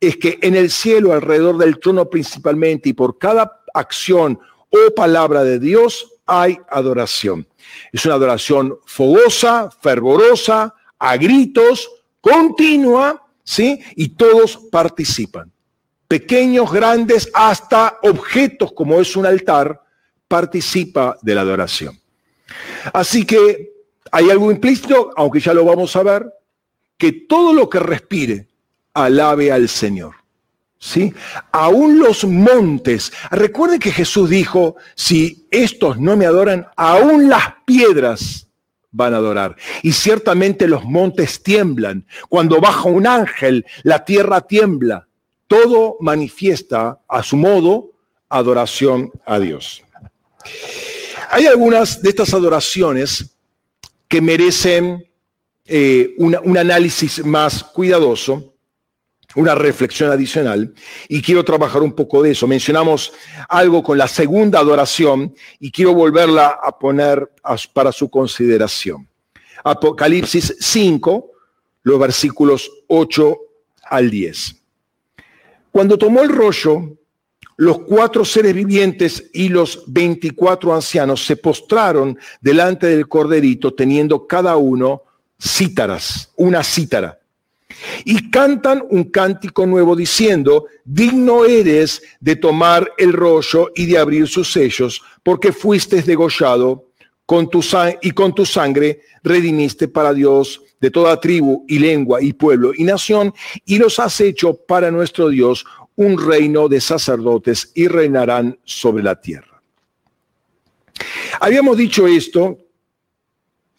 es que en el cielo, alrededor del trono principalmente, y por cada acción o palabra de Dios, hay adoración. Es una adoración fogosa, fervorosa, a gritos, continua, ¿sí? Y todos participan. Pequeños, grandes, hasta objetos como es un altar, participa de la adoración. Así que hay algo implícito, aunque ya lo vamos a ver, que todo lo que respire, alabe al Señor. ¿Sí? Aún los montes. Recuerden que Jesús dijo, si estos no me adoran, aún las piedras van a adorar. Y ciertamente los montes tiemblan. Cuando baja un ángel, la tierra tiembla. Todo manifiesta a su modo adoración a Dios. Hay algunas de estas adoraciones que merecen eh, un análisis más cuidadoso, una reflexión adicional, y quiero trabajar un poco de eso. Mencionamos algo con la segunda adoración y quiero volverla a poner para su consideración. Apocalipsis 5, los versículos 8 al 10. Cuando tomó el rollo, los cuatro seres vivientes y los veinticuatro ancianos se postraron delante del corderito teniendo cada uno cítaras, una cítara. Y cantan un cántico nuevo diciendo, digno eres de tomar el rollo y de abrir sus sellos, porque fuiste degollado con tu y con tu sangre redimiste para Dios de toda tribu y lengua y pueblo y nación, y los has hecho para nuestro Dios un reino de sacerdotes y reinarán sobre la tierra. Habíamos dicho esto,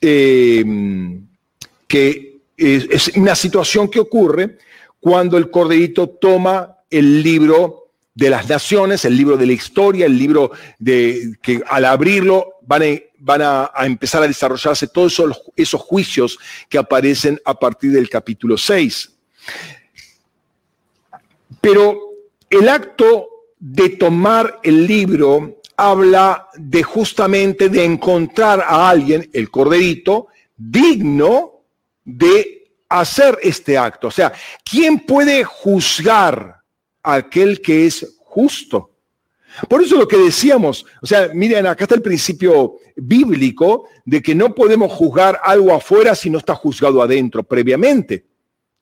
eh, que es una situación que ocurre cuando el corderito toma el libro de las naciones, el libro de la historia, el libro de que al abrirlo van a, empezar a desarrollarse todos esos, esos, juicios que aparecen a partir del capítulo 6. Pero el acto de tomar el libro habla de justamente de encontrar a alguien, el corderito, digno de hacer este acto. O sea, ¿quién puede juzgar a aquel que es justo? Por eso lo que decíamos, o sea, miren, acá está el principio bíblico de que no podemos juzgar algo afuera si no está juzgado adentro previamente.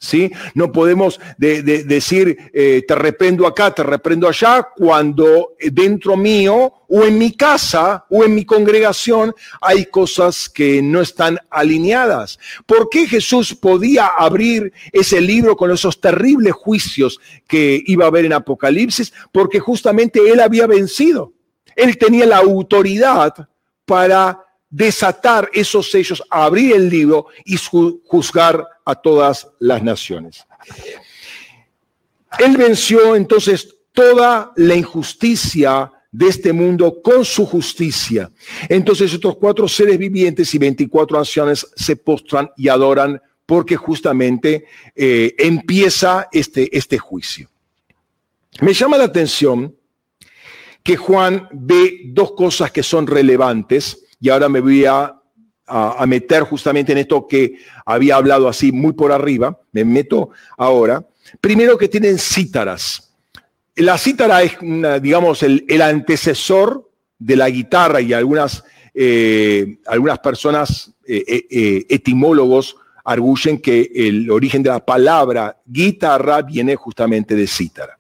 ¿Sí? No podemos decir, eh, te reprendo acá, te reprendo allá, cuando dentro mío o en mi casa o en mi congregación hay cosas que no están alineadas. ¿Por qué Jesús podía abrir ese libro con esos terribles juicios que iba a haber en Apocalipsis? Porque justamente Él había vencido. Él tenía la autoridad para desatar esos sellos, abrir el libro y juzgar a todas las naciones. Él venció entonces toda la injusticia de este mundo con su justicia. Entonces estos cuatro seres vivientes y 24 ancianos se postran y adoran porque justamente eh, empieza este, este juicio. Me llama la atención que Juan ve dos cosas que son relevantes y ahora me voy a, meter justamente en esto que había hablado así muy por arriba, me meto ahora. Primero que tienen cítaras. La cítara es, digamos, el, antecesor de la guitarra y algunas, eh, algunas personas, eh, eh, etimólogos, arguyen que el origen de la palabra guitarra viene justamente de cítara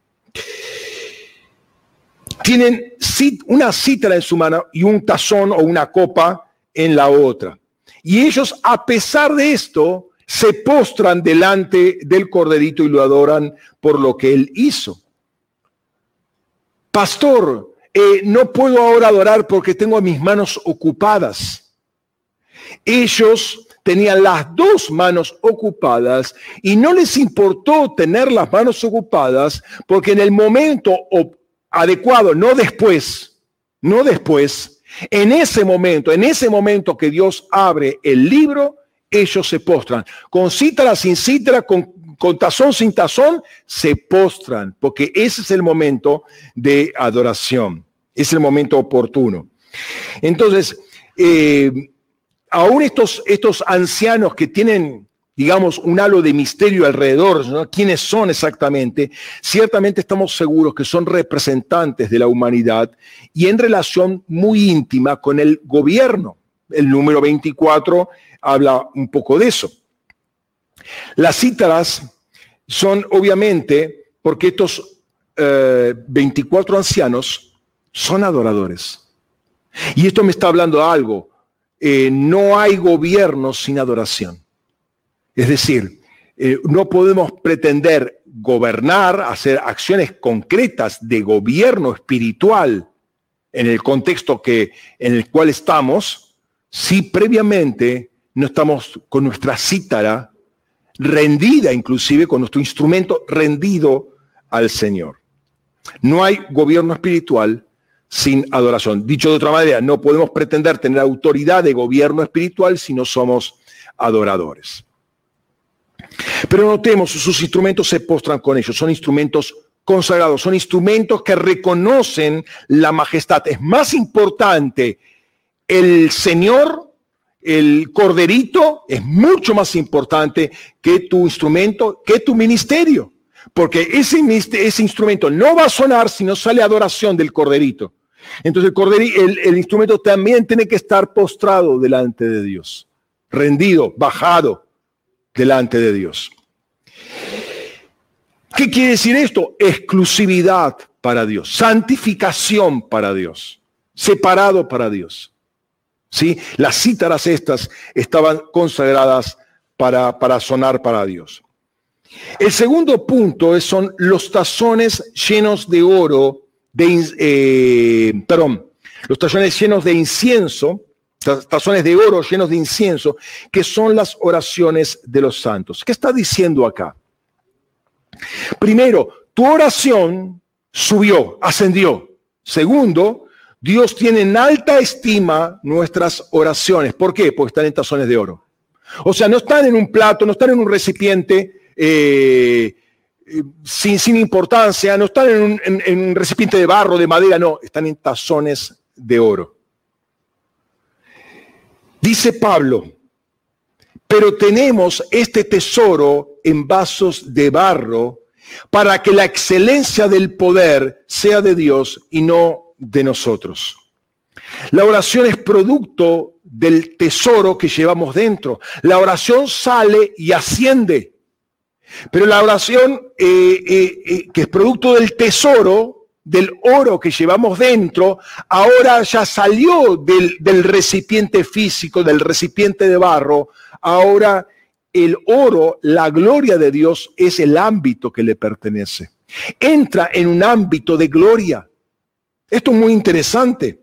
tienen una cítara en su mano y un tazón o una copa en la otra. Y ellos, a pesar de esto, se postran delante del corderito y lo adoran por lo que él hizo. Pastor, eh, no puedo ahora adorar porque tengo mis manos ocupadas. Ellos tenían las dos manos ocupadas y no les importó tener las manos ocupadas porque en el momento adecuado, no después, no después, en ese momento, en ese momento que Dios abre el libro, ellos se postran. Con cítara, sin cítara, con, con tazón, sin tazón, se postran, porque ese es el momento de adoración, es el momento oportuno. Entonces, eh, aún estos, estos ancianos que tienen digamos, un halo de misterio alrededor, quiénes son exactamente, ciertamente estamos seguros que son representantes de la humanidad y en relación muy íntima con el gobierno. El número 24 habla un poco de eso. Las cítaras son obviamente porque estos 24 eh, ancianos son adoradores. Y esto me está hablando de algo. Eh, no hay gobierno sin adoración. Es decir, eh, no podemos pretender gobernar, hacer acciones concretas de gobierno espiritual en el contexto que, en el cual estamos, si previamente no estamos con nuestra cítara rendida, inclusive con nuestro instrumento rendido al Señor. No hay gobierno espiritual sin adoración. Dicho de otra manera, no podemos pretender tener autoridad de gobierno espiritual si no somos adoradores. Pero notemos, sus instrumentos se postran con ellos, son instrumentos consagrados, son instrumentos que reconocen la majestad. Es más importante el Señor, el corderito, es mucho más importante que tu instrumento, que tu ministerio. Porque ese, instrumento no va a sonar si no sale adoración del corderito. Entonces el, el instrumento también tiene que estar postrado delante de Dios, rendido, bajado delante de Dios. ¿Qué quiere decir esto? Exclusividad para Dios, santificación para Dios, separado para Dios. ¿Sí? Las cítaras estas estaban consagradas para, para sonar para Dios. El segundo punto son los tazones llenos de oro, de, eh, perdón, los tazones llenos de incienso, tazones de oro llenos de incienso, que son las oraciones de los santos. ¿Qué está diciendo acá? Primero, tu oración subió, ascendió. Segundo, Dios tiene en alta estima nuestras oraciones. ¿Por qué? Porque están en tazones de oro. O sea, no están en un plato, no están en un recipiente eh, eh, sin, sin, importancia, no están en un, en un recipiente de barro, de madera, no, están en tazones de oro. Dice Pablo, pero tenemos este tesoro en vasos de barro para que la excelencia del poder sea de Dios y no de nosotros. La oración es producto del tesoro que llevamos dentro. La oración sale y asciende. Pero la oración eh, eh, eh, que es producto del tesoro, del oro que llevamos dentro, ahora ya salió del, del recipiente físico, del recipiente de barro, ahora el oro, la gloria de Dios, es el ámbito que le pertenece. Entra en un ámbito de gloria. Esto es muy interesante.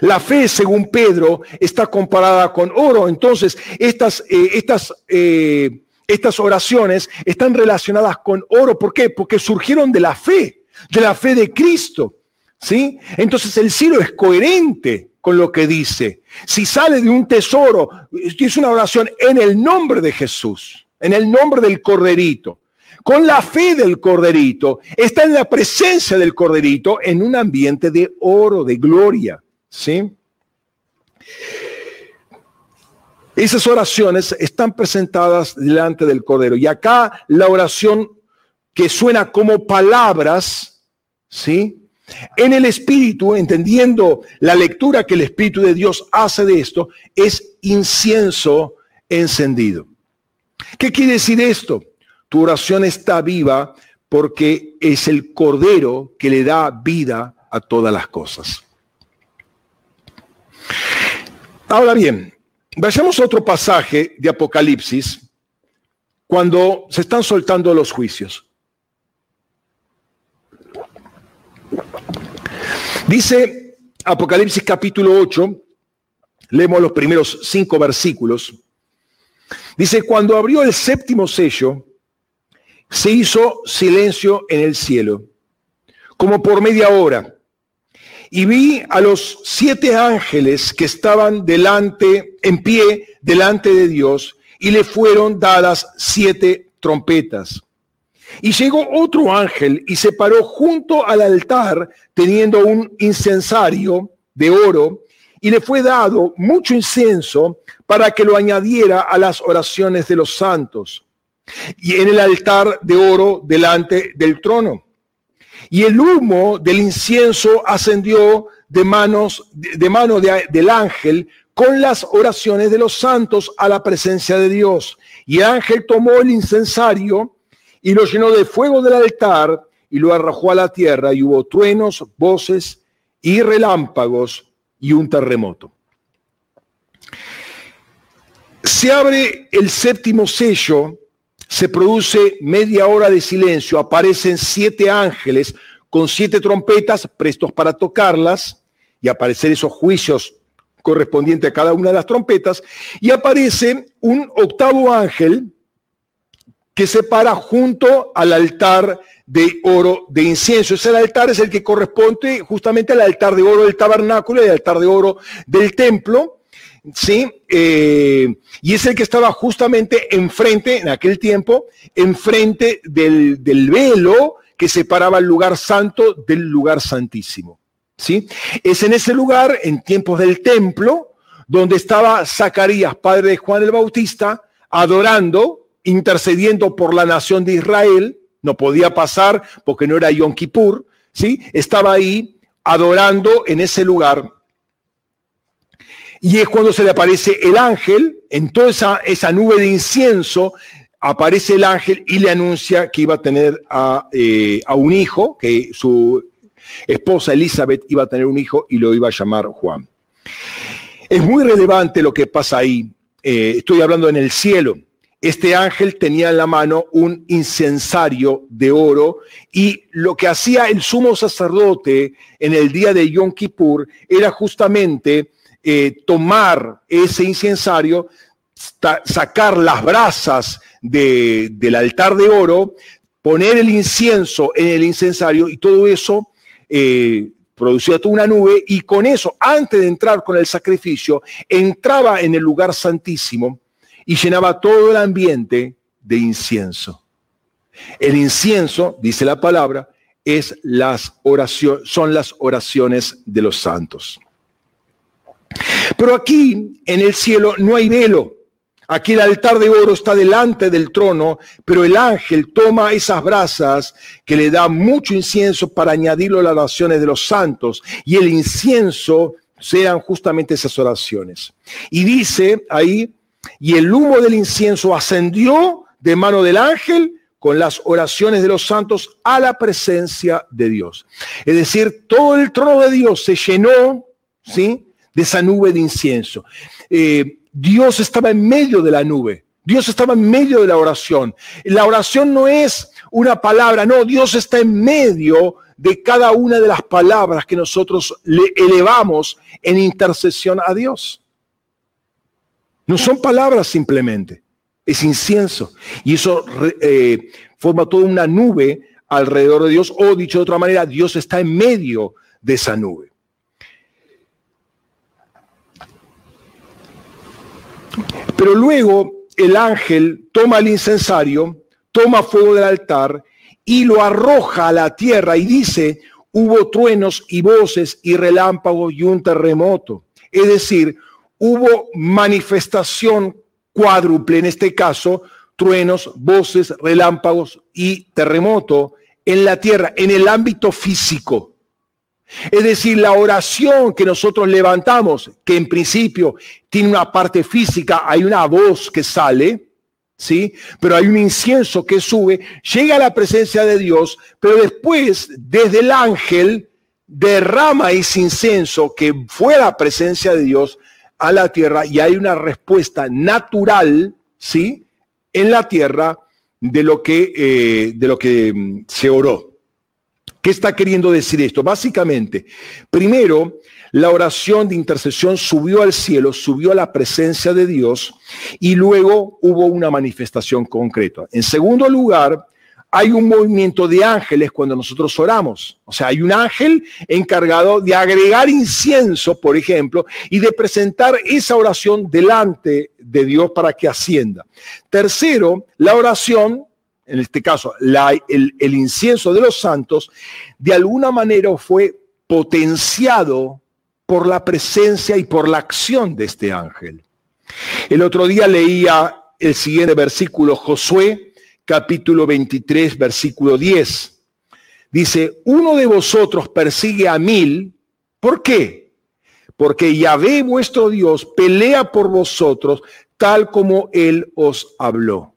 La fe, según Pedro, está comparada con oro. Entonces, estas, eh, estas, eh, estas oraciones están relacionadas con oro. ¿Por qué? Porque surgieron de la fe, de la fe de Cristo. ¿Sí? Entonces el cielo es coherente con lo que dice. Si sale de un tesoro, es una oración en el nombre de Jesús, en el nombre del corderito, con la fe del corderito, está en la presencia del corderito en un ambiente de oro, de gloria. ¿Sí? Esas oraciones están presentadas delante del Cordero. Y acá la oración que suena como palabras, ¿sí? En el Espíritu, entendiendo la lectura que el Espíritu de Dios hace de esto, es incienso encendido. ¿Qué quiere decir esto? Tu oración está viva porque es el Cordero que le da vida a todas las cosas. Ahora bien, vayamos a otro pasaje de Apocalipsis cuando se están soltando los juicios. Dice Apocalipsis capítulo 8, leemos los primeros cinco versículos. Dice, cuando abrió el séptimo sello, se hizo silencio en el cielo, como por media hora. Y vi a los siete ángeles que estaban delante, en pie, delante de Dios, y le fueron dadas siete trompetas. Y llegó otro ángel y se paró junto al altar teniendo un incensario de oro y le fue dado mucho incienso para que lo añadiera a las oraciones de los santos. Y en el altar de oro delante del trono. Y el humo del incienso ascendió de manos de mano del ángel con las oraciones de los santos a la presencia de Dios. Y el ángel tomó el incensario y lo llenó de fuego del altar y lo arrojó a la tierra y hubo truenos, voces y relámpagos y un terremoto. Se abre el séptimo sello, se produce media hora de silencio, aparecen siete ángeles con siete trompetas prestos para tocarlas y aparecer esos juicios correspondientes a cada una de las trompetas, y aparece un octavo ángel que se para junto al altar de oro de incienso. Ese altar es el que corresponde justamente al altar de oro del tabernáculo y al altar de oro del templo. ¿sí? Eh, y es el que estaba justamente enfrente, en aquel tiempo, enfrente del, del velo que separaba el lugar santo del lugar santísimo. ¿sí? Es en ese lugar, en tiempos del templo, donde estaba Zacarías, padre de Juan el Bautista, adorando, intercediendo por la nación de Israel. No podía pasar porque no era Yom Kippur, ¿sí? Estaba ahí adorando en ese lugar. Y es cuando se le aparece el ángel, en toda esa, nube de incienso, aparece el ángel y le anuncia que iba a tener a, eh, un hijo, que su esposa Elizabeth iba a tener un hijo y lo iba a llamar Juan. Es muy relevante lo que pasa ahí. Eh, estoy hablando en el cielo. Este ángel tenía en la mano un incensario de oro y lo que hacía el sumo sacerdote en el día de Yom Kippur era justamente eh, tomar ese incensario, sacar las brasas del altar de oro, poner el incienso en el incensario y todo eso eh, producía toda una nube y con eso, antes de entrar con el sacrificio, entraba en el lugar santísimo y llenaba todo el ambiente de incienso. El incienso, dice la palabra, es las son las oraciones de los santos. Pero aquí en el cielo no hay velo. Aquí el altar de oro está delante del trono, pero el ángel toma esas brasas que le da mucho incienso para añadirlo a las oraciones de los santos. Y el incienso sean justamente esas oraciones. Y dice ahí, y el humo del incienso ascendió de mano del ángel con las oraciones de los santos a la presencia de Dios. Es decir, todo el trono de Dios se llenó, ¿sí? De esa nube de incienso. Eh, Dios estaba en medio de la nube. Dios estaba en medio de la oración. La oración no es una palabra, no, Dios está en medio de cada una de las palabras que nosotros le elevamos en intercesión a Dios. No son palabras simplemente, es incienso. Y eso eh, forma toda una nube alrededor de Dios, o dicho de otra manera, Dios está en medio de esa nube. Pero luego el ángel toma el incensario, toma fuego del altar y lo arroja a la tierra y dice, hubo truenos y voces y relámpagos y un terremoto. Es decir, hubo manifestación cuádruple, en este caso, truenos, voces, relámpagos y terremoto en la tierra, en el ámbito físico. Es decir, la oración que nosotros levantamos, que en principio tiene una parte física, hay una voz que sale, ¿sí? Pero hay un incienso que sube, llega a la presencia de Dios, pero después, desde el ángel, derrama ese incienso que fue la presencia de Dios a la tierra y hay una respuesta natural, ¿sí? En la tierra de lo que, eh, de lo que mm, se oró. ¿Qué está queriendo decir esto? Básicamente, primero, la oración de intercesión subió al cielo, subió a la presencia de Dios y luego hubo una manifestación concreta. En segundo lugar, hay un movimiento de ángeles cuando nosotros oramos. O sea, hay un ángel encargado de agregar incienso, por ejemplo, y de presentar esa oración delante de Dios para que ascienda. Tercero, la oración en este caso el, el incienso de los santos, de alguna manera fue potenciado por la presencia y por la acción de este ángel. El otro día leía el siguiente versículo, Josué capítulo 23, versículo 10. Dice, uno de vosotros persigue a mil. ¿Por qué? Porque Yahvé vuestro Dios pelea por vosotros tal como él os habló.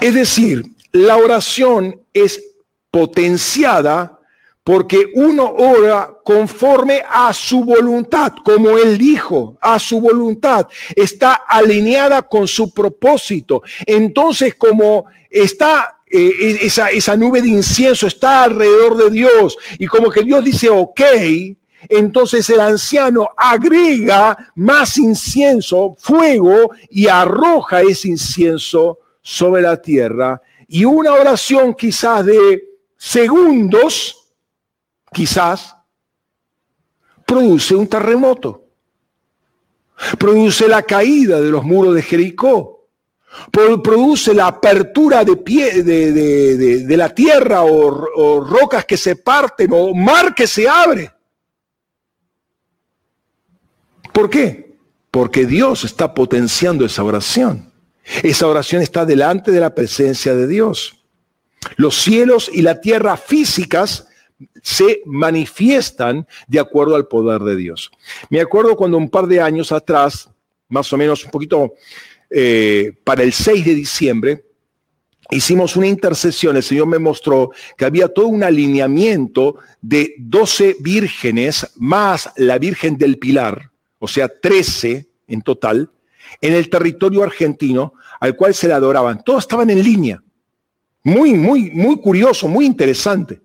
Es decir, la oración es potenciada porque uno ora conforme a su voluntad, como él dijo, a su voluntad. Está alineada con su propósito. Entonces, como está eh, esa, esa nube de incienso, está alrededor de Dios y como que Dios dice, ok, entonces el anciano agrega más incienso, fuego, y arroja ese incienso sobre la tierra y una oración quizás de segundos, quizás, produce un terremoto. Produce la caída de los muros de Jericó. Produce la apertura de, pie, de, la tierra o, o rocas que se parten o mar que se abre. ¿Por qué? Porque Dios está potenciando esa oración. Esa oración está delante de la presencia de Dios. Los cielos y la tierra físicas se manifiestan de acuerdo al poder de Dios. Me acuerdo cuando un par de años atrás, más o menos un poquito eh, para el 6 de diciembre, hicimos una intercesión, el Señor me mostró que había todo un alineamiento de 12 vírgenes más la Virgen del Pilar, o sea, 13 en total, en el territorio argentino al cual se le adoraban. Todos estaban en línea. Muy, muy, muy curioso, muy interesante.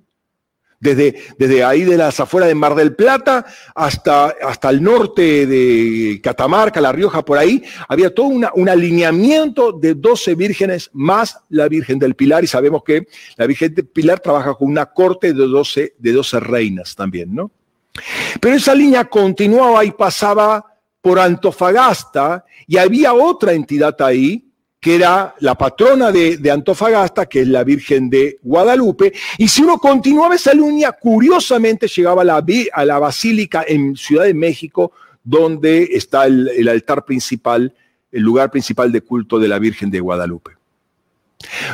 Desde, desde ahí de las afueras de Mar del Plata hasta, hasta el norte de Catamarca, La Rioja, por ahí, había todo un alineamiento de 12 vírgenes más la Virgen del Pilar, y sabemos que la Virgen del Pilar trabaja con una corte de 12, de 12 reinas también, ¿no? Pero esa línea continuaba y pasaba por Antofagasta, y había otra entidad ahí, que era la patrona de, Antofagasta, que es la Virgen de Guadalupe, y si uno continuaba esa línea, curiosamente llegaba a la, a la Basílica en Ciudad de México, donde está el, el altar principal, el lugar principal de culto de la Virgen de Guadalupe.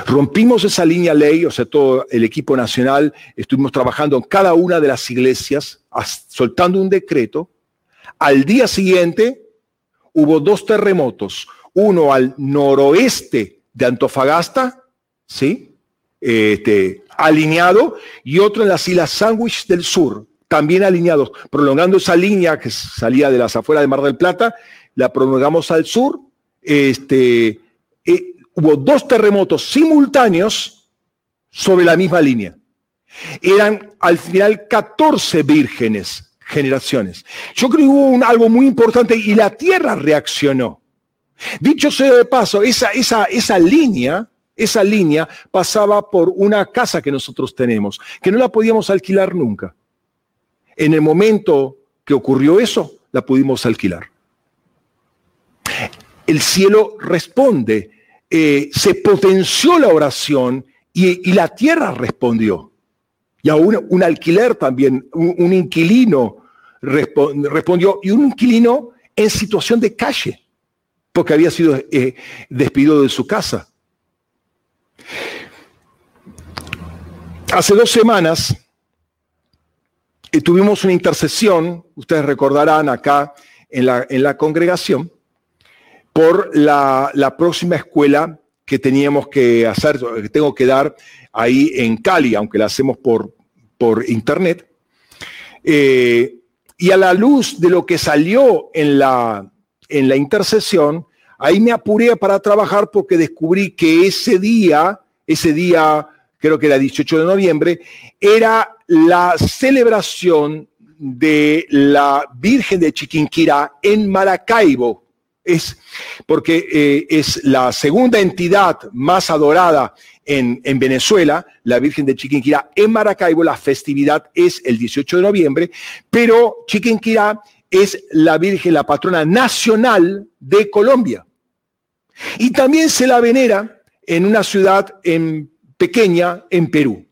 Rompimos esa línea ley, o sea, todo el equipo nacional, estuvimos trabajando en cada una de las iglesias, soltando un decreto. Al día siguiente hubo dos terremotos, uno al noroeste de Antofagasta, ¿sí? Este, alineado, y otro en las Islas Sandwich del Sur, también alineados, prolongando esa línea que salía de las afueras de Mar del Plata, la prolongamos al sur. Este, eh, hubo dos terremotos simultáneos sobre la misma línea. Eran al final 14 vírgenes generaciones. Yo creo que hubo algo muy importante y la tierra reaccionó. Dicho sea de paso, esa, esa, esa línea, esa línea pasaba por una casa que nosotros tenemos, que no la podíamos alquilar nunca. En el momento que ocurrió eso, la pudimos alquilar. El cielo responde, eh, se potenció la oración y, la tierra respondió. Y aún un alquiler también, un, inquilino respondió, y un inquilino en situación de calle porque había sido eh, despedido de su casa. Hace dos semanas eh, tuvimos una intercesión, ustedes recordarán acá en la, en la congregación, por la, próxima escuela que teníamos que hacer, que tengo que dar ahí en Cali, aunque la hacemos por, por internet. Eh, y a la luz de lo que salió en la, en la intercesión, ahí me apuré para trabajar porque descubrí que ese día, ese día, creo que era 18 de noviembre, era la celebración de la Virgen de Chiquinquirá en Maracaibo. Es porque eh, es la segunda entidad más adorada en, en, Venezuela, la Virgen de Chiquinquirá. En Maracaibo la festividad es el 18 de noviembre, pero Chiquinquirá es la Virgen, la patrona nacional de Colombia. Y también se la venera en una ciudad en, pequeña en Perú.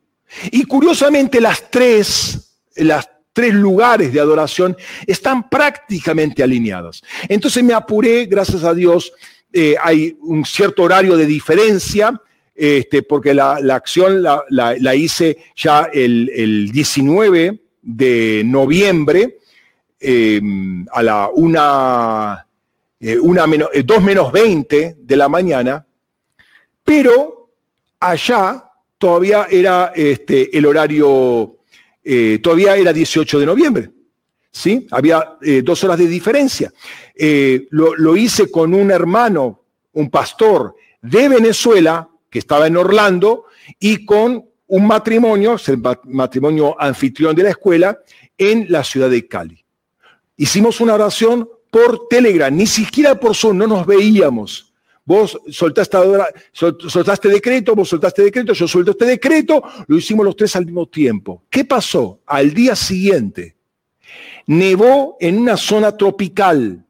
Y curiosamente las tres, las tres lugares de adoración están prácticamente alineadas. Entonces me apuré, gracias a Dios, eh, hay un cierto horario de diferencia, este, porque la, acción la, hice ya el, 19 de noviembre eh, a la una, eh, una menos, 2 eh, menos 20 de la mañana, pero allá todavía era este, el horario, todavía era 18 de noviembre. ¿sí? Había dos horas de diferencia. Lo, lo hice con un hermano, un pastor de Venezuela, que estaba en Orlando, y con un matrimonio, el matrimonio anfitrión de la escuela, en la ciudad de Cali. Hicimos una oración por Telegram, ni siquiera por Zoom, no nos veíamos. Vos soltaste, soltaste decreto, vos soltaste decreto, yo suelto este decreto, lo hicimos los tres al mismo tiempo. ¿Qué pasó? Al día siguiente, nevó en una zona tropical,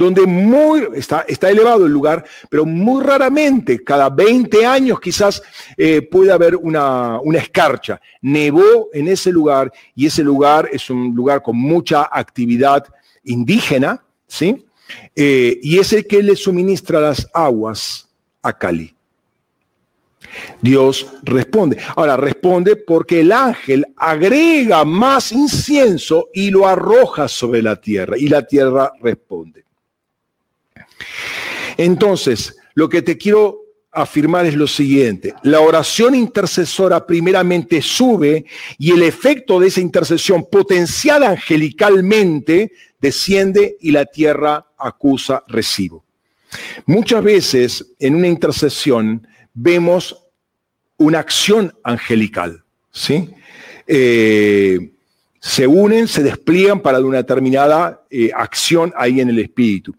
donde muy, está, elevado el lugar, pero muy raramente, cada 20 años quizás eh, puede haber una, una escarcha. Nevó en ese lugar y ese lugar es un lugar con mucha actividad indígena, ¿sí? Eh, y es el que le suministra las aguas a Cali. Dios responde. Ahora, responde porque el ángel agrega más incienso y lo arroja sobre la tierra y la tierra responde. Entonces, lo que te quiero afirmar es lo siguiente. La oración intercesora primeramente sube y el efecto de esa intercesión potenciada angelicalmente desciende y la tierra acusa recibo. Muchas veces en una intercesión vemos una acción angelical, ¿sí? Eh, se unen, se despliegan para una determinada eh, acción ahí en el espíritu.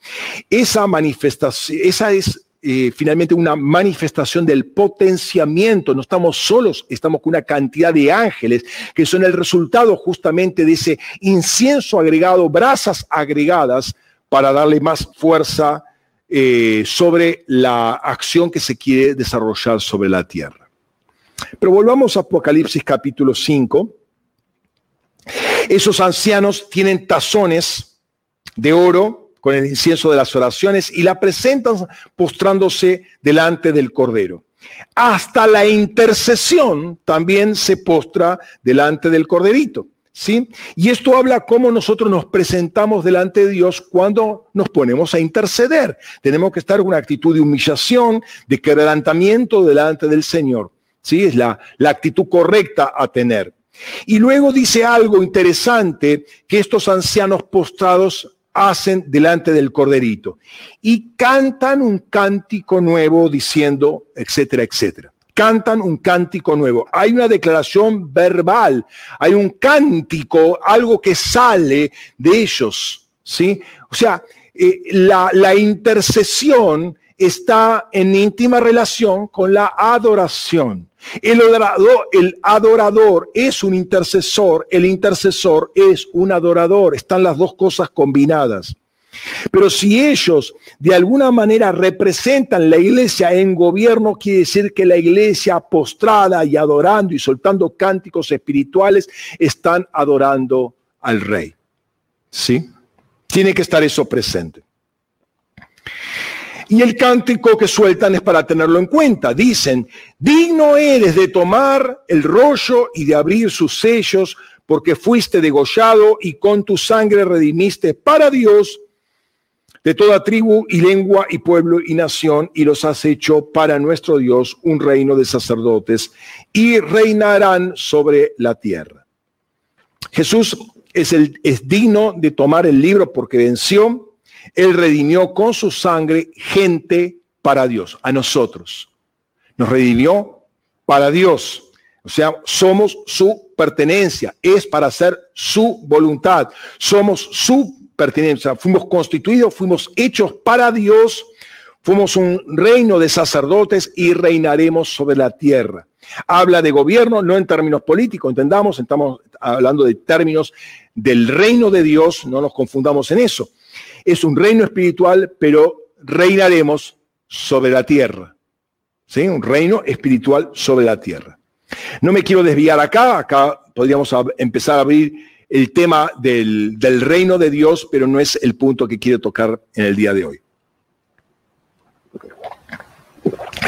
Esa manifestación, esa es eh, finalmente una manifestación del potenciamiento. No estamos solos, estamos con una cantidad de ángeles que son el resultado justamente de ese incienso agregado, brasas agregadas para darle más fuerza eh, sobre la acción que se quiere desarrollar sobre la tierra. Pero volvamos a Apocalipsis capítulo 5 esos ancianos tienen tazones de oro con el incienso de las oraciones y la presentan postrándose delante del Cordero. Hasta la intercesión también se postra delante del Corderito. ¿Sí? Y esto habla cómo nosotros nos presentamos delante de Dios cuando nos ponemos a interceder. Tenemos que estar en una actitud de humillación, de quebrantamiento delante del Señor. ¿Sí? Es la, la actitud correcta a tener. Y luego dice algo interesante que estos ancianos postrados hacen delante del corderito y cantan un cántico nuevo diciendo, etcétera, etcétera. Cantan un cántico nuevo. Hay una declaración verbal, hay un cántico, algo que sale de ellos, ¿sí? O sea, eh, la, la intercesión está en íntima relación con la adoración. El adorador, es un intercesor, el intercesor es un adorador, están las dos cosas combinadas. Pero si ellos de alguna manera representan la iglesia en gobierno, quiere decir que la iglesia postrada y adorando y soltando cánticos espirituales están adorando al rey. ¿Sí? Tiene que estar eso presente. Y el cántico que sueltan es para tenerlo en cuenta. Dicen, digno eres de tomar el rollo y de abrir sus sellos, porque fuiste degollado y con tu sangre redimiste para Dios de toda tribu y lengua y pueblo y nación, y los has hecho para nuestro Dios un reino de sacerdotes, y reinarán sobre la tierra. Jesús es, digno de tomar el libro porque venció él redimió con su sangre gente para Dios, a nosotros. Nos redimió para Dios. O sea, somos su pertenencia, es para hacer su voluntad. Somos su pertenencia. Fuimos constituidos, fuimos hechos para Dios, fuimos un reino de sacerdotes y reinaremos sobre la tierra. Habla de gobierno, no en términos políticos, entendamos, estamos hablando de términos del reino de Dios, no nos confundamos en eso es un reino espiritual, pero reinaremos sobre la tierra. ¿Sí? Un reino espiritual sobre la tierra. No me quiero desviar acá, acá podríamos empezar a abrir el tema del, reino de Dios, pero no es el punto que quiero tocar en el día de hoy.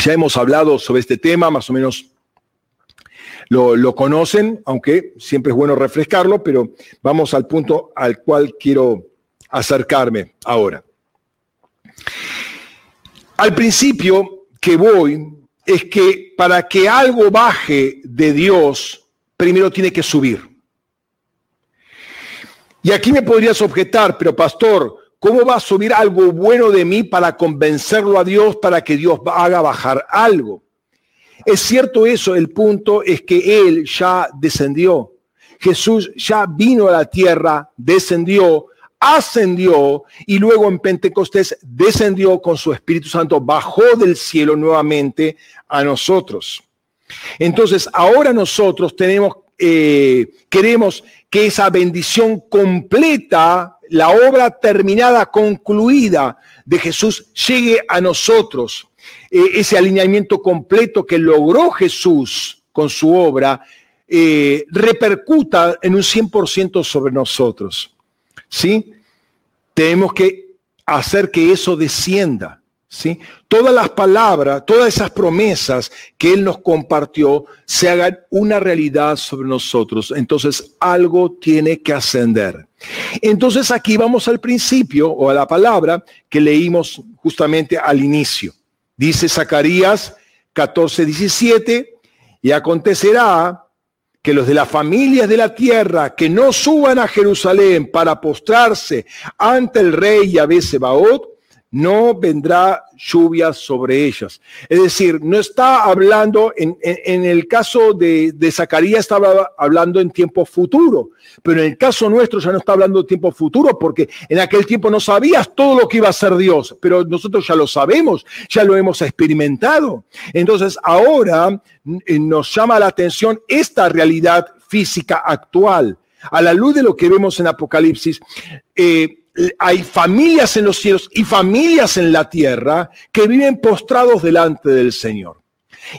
Ya hemos hablado sobre este tema, más o menos lo, conocen, aunque siempre es bueno refrescarlo, pero vamos al punto al cual quiero acercarme ahora. Al principio que voy es que para que algo baje de Dios, primero tiene que subir. Y aquí me podrías objetar, pero pastor, ¿cómo va a subir algo bueno de mí para convencerlo a Dios para que Dios haga bajar algo? Es cierto eso, el punto es que Él ya descendió. Jesús ya vino a la tierra, descendió, ascendió y luego en Pentecostés descendió con su Espíritu Santo, bajó del cielo nuevamente a nosotros. Entonces, ahora nosotros tenemos eh, queremos que esa bendición completa, la obra terminada, concluida de Jesús, llegue a nosotros. Eh, ese alineamiento completo que logró Jesús con su obra, eh, repercuta en un 100% sobre nosotros. ¿Sí? Tenemos que hacer que eso descienda. ¿sí? Todas las palabras, todas esas promesas que Él nos compartió se hagan una realidad sobre nosotros. Entonces algo tiene que ascender. Entonces aquí vamos al principio o a la palabra que leímos justamente al inicio. Dice Zacarías 14, 17, y acontecerá que los de las familias de la tierra que no suban a Jerusalén para postrarse ante el rey Yahvé Sebaot, no vendrá lluvia sobre ellas. Es decir, no está hablando, en, el caso de, de, Zacarías estaba hablando en tiempo futuro, pero en el caso nuestro ya no está hablando de tiempo futuro porque en aquel tiempo no sabías todo lo que iba a ser Dios, pero nosotros ya lo sabemos, ya lo hemos experimentado. Entonces ahora eh, nos llama la atención esta realidad física actual. A la luz de lo que vemos en Apocalipsis, eh, hay familias en los cielos y familias en la tierra que viven postrados delante del Señor.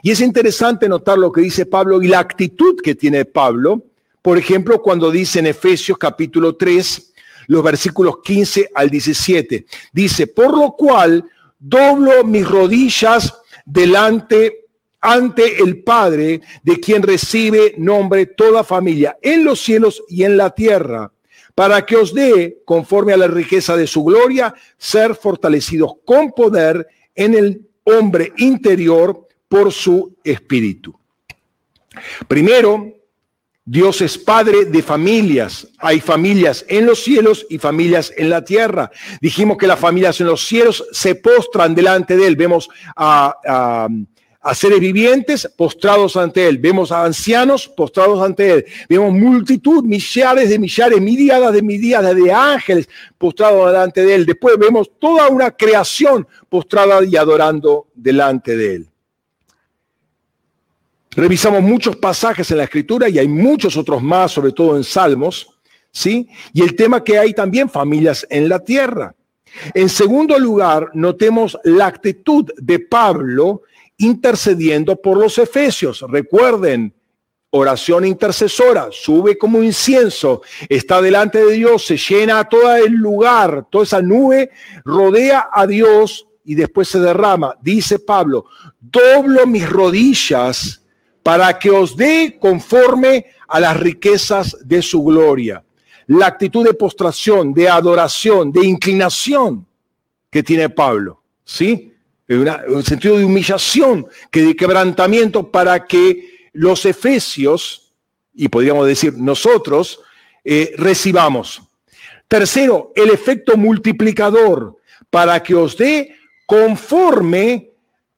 Y es interesante notar lo que dice Pablo y la actitud que tiene Pablo, por ejemplo, cuando dice en Efesios capítulo 3, los versículos 15 al 17, dice, por lo cual doblo mis rodillas delante ante el Padre, de quien recibe nombre toda familia, en los cielos y en la tierra para que os dé, conforme a la riqueza de su gloria, ser fortalecidos con poder en el hombre interior por su espíritu. Primero, Dios es padre de familias. Hay familias en los cielos y familias en la tierra. Dijimos que las familias en los cielos se postran delante de Él. Vemos a, seres vivientes postrados ante Él, vemos a ancianos postrados ante Él, vemos multitud, millares de millares, miriadas de miriadas de ángeles postrados delante de Él. Después vemos toda una creación postrada y adorando delante de Él. Revisamos muchos pasajes en la Escritura y hay muchos otros más, sobre todo en Salmos, ¿sí? Y el tema que hay también familias en la tierra. En segundo lugar, notemos la actitud de Pablo intercediendo por los efesios. Recuerden, oración intercesora, sube como incienso, está delante de Dios, se llena todo el lugar, toda esa nube rodea a Dios y después se derrama. Dice Pablo, doblo mis rodillas para que os dé conforme a las riquezas de su gloria. La actitud de postración, de adoración, de inclinación que tiene Pablo, ¿sí? Un sentido de humillación, que de quebrantamiento para que los efesios, y podríamos decir nosotros, eh, recibamos. Tercero, el efecto multiplicador, para que os dé conforme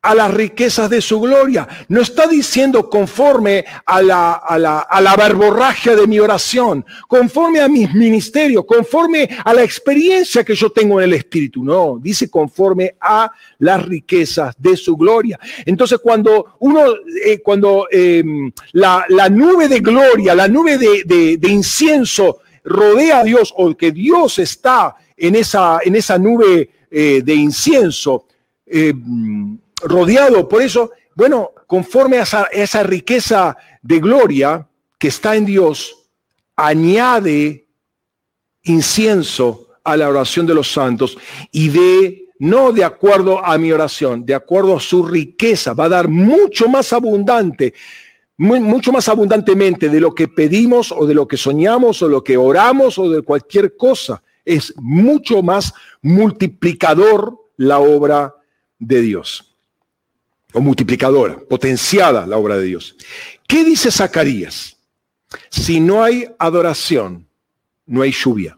a las riquezas de su gloria. No está diciendo conforme a la, a la, a la verborragia de mi oración, conforme a mis ministerios, conforme a la experiencia que yo tengo en el Espíritu. No, dice conforme a las riquezas de su gloria. Entonces, cuando uno, eh, cuando em, la, la, nube de gloria, la nube de, de, incienso rodea a Dios, o que Dios está en esa, en esa nube eh, de incienso, eh, rodeado. Por eso, bueno, conforme a esa, riqueza de gloria que está en Dios, añade incienso a la oración de los santos y de no de acuerdo a mi oración, de acuerdo a su riqueza, va a dar mucho más abundante, mucho más abundantemente de lo que pedimos o de lo que soñamos o lo que oramos o de cualquier cosa. Es mucho más multiplicador la obra de Dios o multiplicadora, potenciada la obra de Dios. ¿Qué dice Zacarías? Si no hay adoración, no hay lluvia.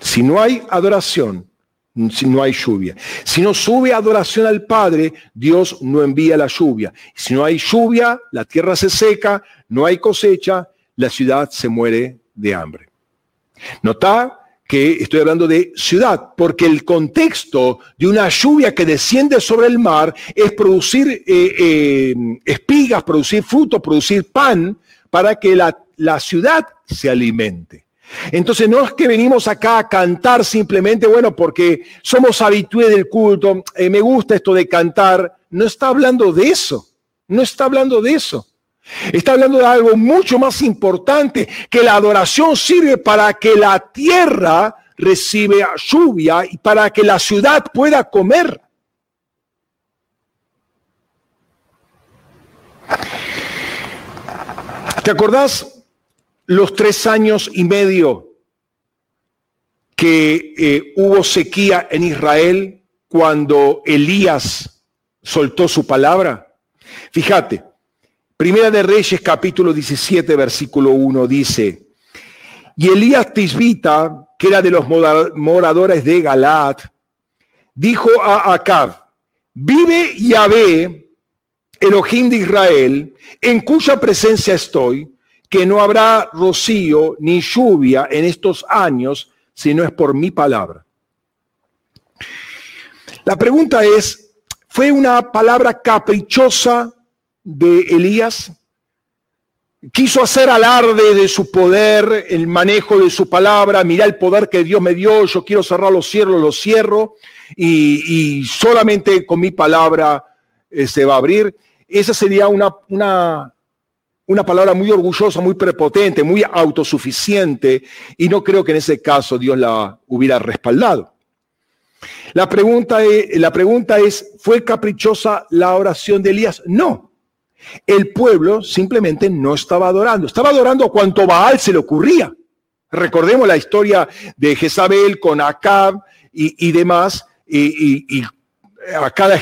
Si no hay adoración, no hay lluvia. Si no sube adoración al Padre, Dios no envía la lluvia. Si no hay lluvia, la tierra se seca, no hay cosecha, la ciudad se muere de hambre. Nota que estoy hablando de ciudad, porque el contexto de una lluvia que desciende sobre el mar es producir eh, eh, espigas, producir fruto, producir pan para que la, ciudad se alimente. Entonces no es que venimos acá a cantar simplemente, bueno, porque somos habitués del culto, eh, me gusta esto de cantar. No está hablando de eso, no está hablando de eso. Está hablando de algo mucho más importante, que la adoración sirve para que la tierra reciba lluvia y para que la ciudad pueda comer. ¿Te acordás los tres años y medio que eh, hubo sequía en Israel cuando Elías soltó su palabra. Fíjate, Primera de Reyes capítulo 17 versículo 1 dice, y Elías Tisbita, que era de los moradores de Galat, dijo a Acab, vive Yahvé, Elohim de Israel, en cuya presencia estoy, que no habrá rocío ni lluvia en estos años, si no es por mi palabra. La pregunta es, ¿fue una palabra caprichosa de Elías? Quiso hacer alarde de su poder, el manejo de su palabra, mira el poder que Dios me dio, yo quiero cerrar los cielos, los cierro, y, solamente con mi palabra eh, se va a abrir. Esa sería una, una, una palabra muy orgullosa, muy prepotente, muy autosuficiente, y no creo que en ese caso Dios la hubiera respaldado. La pregunta es, la pregunta es ¿fue caprichosa la oración de Elías? No. El pueblo simplemente no estaba adorando, estaba adorando a cuanto Baal se le ocurría. Recordemos la historia de Jezabel con Acab y, demás, y,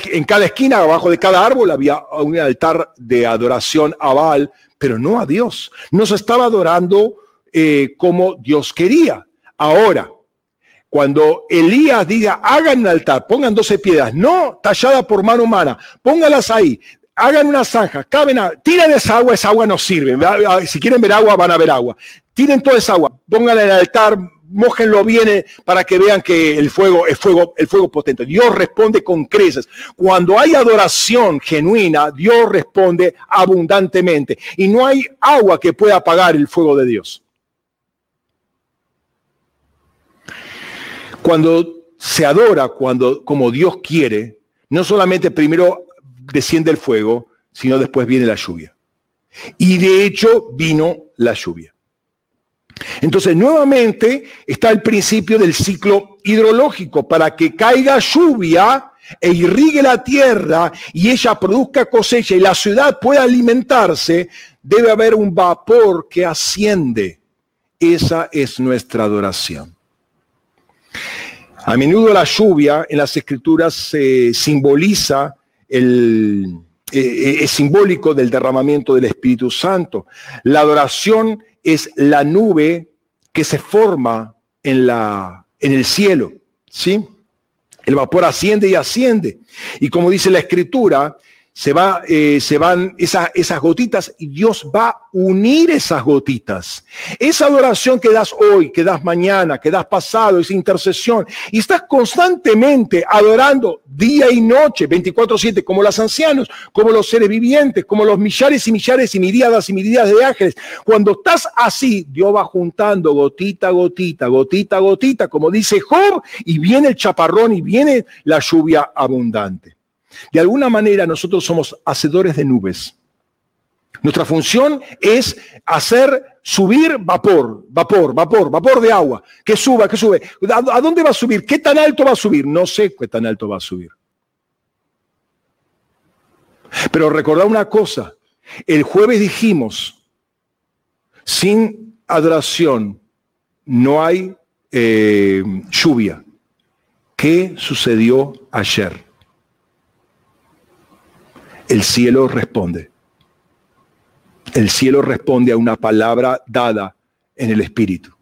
en cada esquina, abajo de cada árbol, había un altar de adoración a Baal pero no a Dios. No se estaba adorando eh, como Dios quería. Ahora, cuando Elías diga, hagan un altar, pongan 12 piedras, no tallada por mano humana, póngalas ahí, hagan una zanja, caben, a, tiren esa agua, esa agua no sirve. Si quieren ver agua, van a ver agua. Tiren toda esa agua, pónganla en el altar, mójenlo bien eh, para que vean que el fuego es fuego, el fuego potente. Dios responde con creces. Cuando hay adoración genuina, Dios responde abundantemente. Y no hay agua que pueda apagar el fuego de Dios. Cuando se adora cuando, como Dios quiere, no solamente primero desciende el fuego, sino después viene la lluvia. Y de hecho vino la lluvia. Entonces, nuevamente está el principio del ciclo hidrológico. Para que caiga lluvia e irrigue la tierra y ella produzca cosecha y la ciudad pueda alimentarse, debe haber un vapor que asciende. Esa es nuestra adoración. A menudo la lluvia en las escrituras se simboliza eh, eh, es simbólico del derramamiento del Espíritu Santo. La adoración es la nube que se forma en, la, en el cielo, ¿sí? El vapor asciende y asciende. Y como dice la escritura, se, va, eh, se van esas, esas gotitas y Dios va a unir esas gotitas. Esa adoración que das hoy, que das mañana, que das pasado, esa intercesión, y estás constantemente adorando día y noche, 24/7, como los ancianos, como los seres vivientes, como los millares y millares y miriadas y miriadas de ángeles. Cuando estás así, Dios va juntando gotita, gotita, gotita, gotita, como dice Job, y viene el chaparrón y viene la lluvia abundante. De alguna manera nosotros somos hacedores de nubes. Nuestra función es hacer subir vapor, vapor, vapor, vapor de agua, que suba, que sube. ¿A dónde va a subir? ¿Qué tan alto va a subir? No sé qué tan alto va a subir. Pero recordad una cosa, el jueves dijimos, sin adoración no hay eh, lluvia. ¿Qué sucedió ayer? El cielo responde. El cielo responde a una palabra dada en el Espíritu.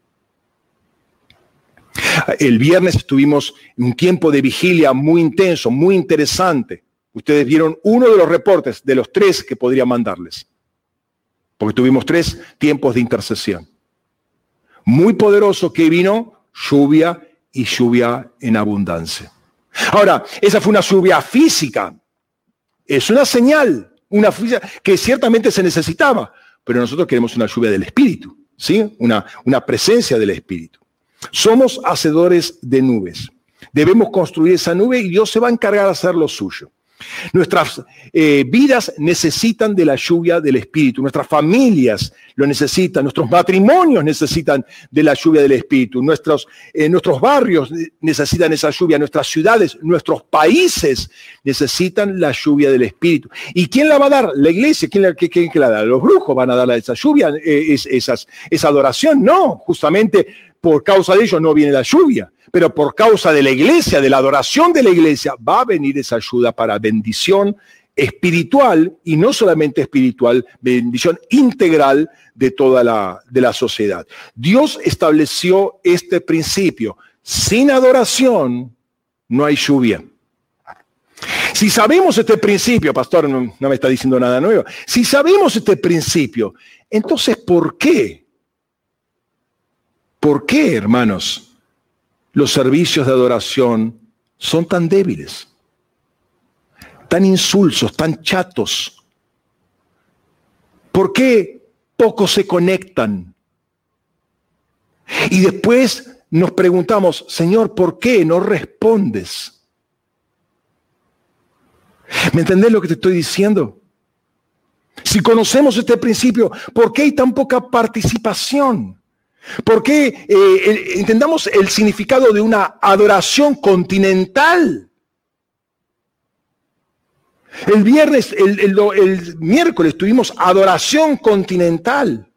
El viernes estuvimos en un tiempo de vigilia muy intenso, muy interesante. Ustedes vieron uno de los reportes de los tres que podría mandarles, porque tuvimos tres tiempos de intercesión. Muy poderoso que vino lluvia y lluvia en abundancia. Ahora, esa fue una lluvia física, es una señal, una que ciertamente se necesitaba, pero nosotros queremos una lluvia del Espíritu, ¿sí? Una, una presencia del Espíritu. Somos hacedores de nubes. Debemos construir esa nube y Dios se va a encargar de hacer lo suyo. Nuestras eh, vidas necesitan de la lluvia del Espíritu, nuestras familias lo necesitan, nuestros matrimonios necesitan de la lluvia del Espíritu, nuestros, eh, nuestros barrios necesitan esa lluvia, nuestras ciudades, nuestros países necesitan la lluvia del Espíritu. ¿Y quién la va a dar? La iglesia, ¿quién la, quién, la da? Los brujos van a dar esa lluvia, eh, esa adoración, no, justamente por causa de ellos no viene la lluvia pero por causa de la iglesia, de la adoración de la iglesia, va a venir esa ayuda para bendición espiritual y no solamente espiritual, bendición integral de toda la, de la sociedad. Dios estableció este principio. Sin adoración no hay lluvia. Si sabemos este principio, pastor, no, no, me está diciendo nada nuevo, si sabemos este principio, entonces ¿por qué? ¿Por qué, hermanos? los servicios de adoración son tan débiles, tan insulsos, tan chatos? ¿Por qué pocos se conectan? Y después nos preguntamos, Señor, ¿por qué no respondes? ¿Me entendés lo que te estoy diciendo? Si conocemos este principio, ¿por qué hay tan poca participación? Porque eh, entendamos el significado de una adoración continental. El viernes, el, miércoles tuvimos adoración continental.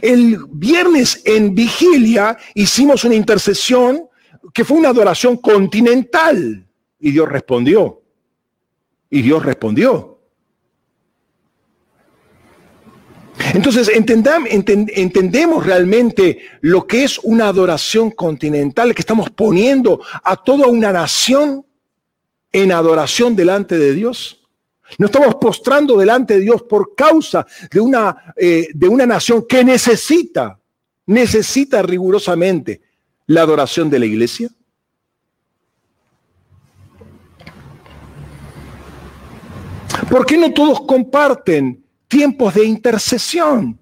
El viernes en vigilia hicimos una intercesión que fue una adoración continental. Y Dios respondió. Y Dios respondió. Entonces, entendemos realmente lo que es una adoración continental, que estamos poniendo a toda una nación en adoración delante de Dios. No estamos postrando delante de Dios por causa de una, eh, de una nación que necesita, necesita rigurosamente la adoración de la iglesia. ¿Por qué no todos comparten tiempos de intercesión.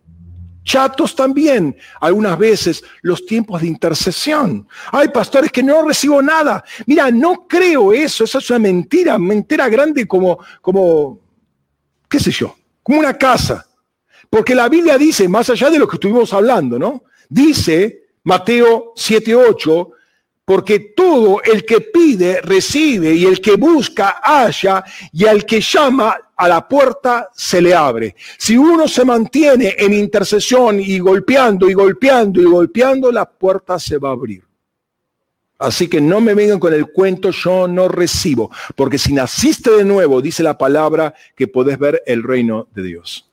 Chatos también, algunas veces los tiempos de intercesión. Hay pastores que no recibo nada. Mira, no creo eso, esa es una mentira, mentira grande como, como, qué sé yo, como una casa. Porque la Biblia dice, más allá de lo que estuvimos hablando, ¿no? Dice Mateo 7:8, porque todo el que pide recibe y el que busca halla y al que llama a la puerta se le abre. Si uno se mantiene en intercesión y golpeando y golpeando y golpeando, la puerta se va a abrir. Así que no me vengan con el cuento, yo no recibo, porque si naciste de nuevo, dice la palabra, que podés ver el reino de Dios.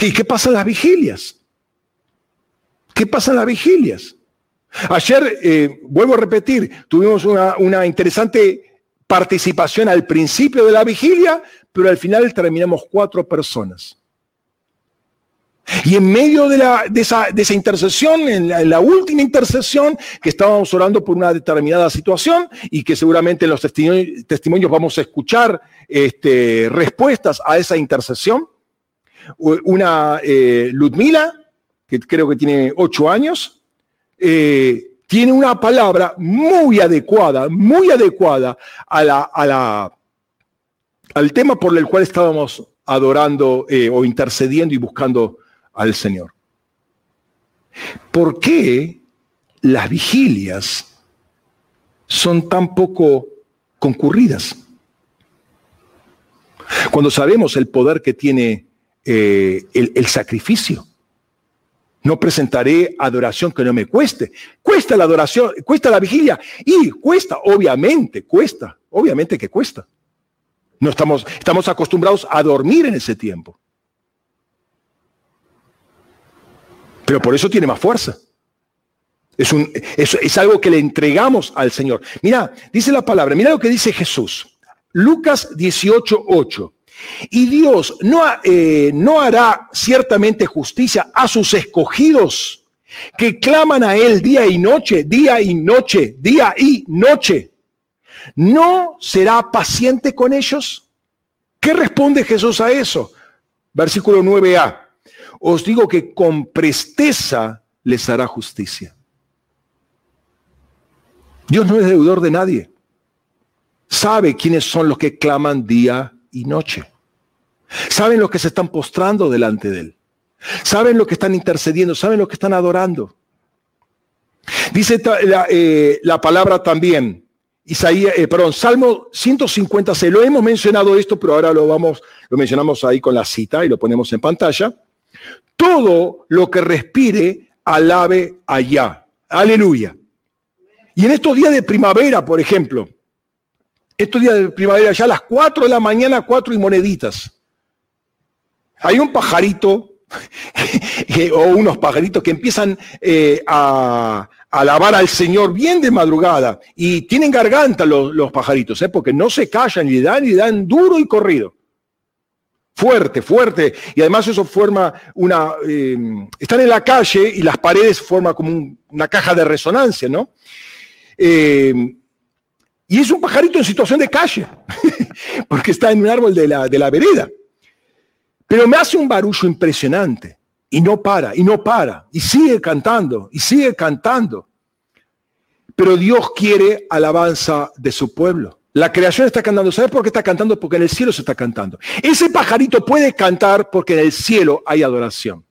¿Y qué pasa en las vigilias? ¿Qué pasa en las vigilias? Ayer, eh, vuelvo a repetir, tuvimos una, interesante participación al principio de la vigilia, pero al final terminamos cuatro personas. Y en medio de, esa, intercesión, en la, última intercesión, que estábamos orando por una determinada situación y que seguramente en los testimonios, vamos a escuchar este, respuestas a esa intercesión, una eh, Ludmila que creo que tiene ocho años, eh, tiene una palabra muy adecuada, muy adecuada al tema por el cual estábamos adorando eh, o intercediendo y buscando al Señor. ¿Por qué las vigilias son tan poco concurridas? Cuando sabemos el poder que tiene eh, el sacrificio. No presentaré adoración que no me cueste. Cuesta la adoración, cuesta la vigilia y cuesta, obviamente, cuesta, obviamente que cuesta. No estamos, estamos acostumbrados a dormir en ese tiempo. Pero por eso tiene más fuerza. Es, un, es, algo que le entregamos al Señor. Mira, dice la palabra, mira lo que dice Jesús. Lucas 18, 8. Y Dios no, eh, no hará ciertamente justicia a sus escogidos que claman a Él día y noche, día y noche, día y noche. ¿No será paciente con ellos? ¿Qué responde Jesús a eso? Versículo 9a. Os digo que con presteza les hará justicia. Dios no es deudor de nadie. Sabe quiénes son los que claman día y noche. Saben los que se están postrando delante de Él. Saben lo que están intercediendo, saben lo que están adorando. Dice la, eh, palabra también, Isaías, eh, perdón, Salmo 156, lo hemos mencionado esto, pero ahora lo vamos, lo mencionamos ahí con la cita y lo ponemos en pantalla. Todo lo que respire, alabe allá. Aleluya. Y en estos días de primavera, por ejemplo, estos días de primavera, ya a las 4 de la mañana, 4 y moneditas, hay un pajarito o unos pajaritos que empiezan eh, a, alabar al Señor bien de madrugada y tienen garganta los, pajaritos, ¿eh? porque no se callan y dan y dan duro y corrido. Fuerte, fuerte. Y además eso forma una... Eh, están en la calle y las paredes forman como una caja de resonancia, ¿no? Eh, y es un pajarito en situación de calle, porque está en un árbol de la, de la vereda. Pero me hace un barullo impresionante y no para, y no para, y sigue cantando, y sigue cantando. Pero Dios quiere alabanza de su pueblo. La creación está cantando. ¿Sabes por qué está cantando? Porque en el cielo se está cantando. Ese pajarito puede cantar porque en el cielo hay adoración.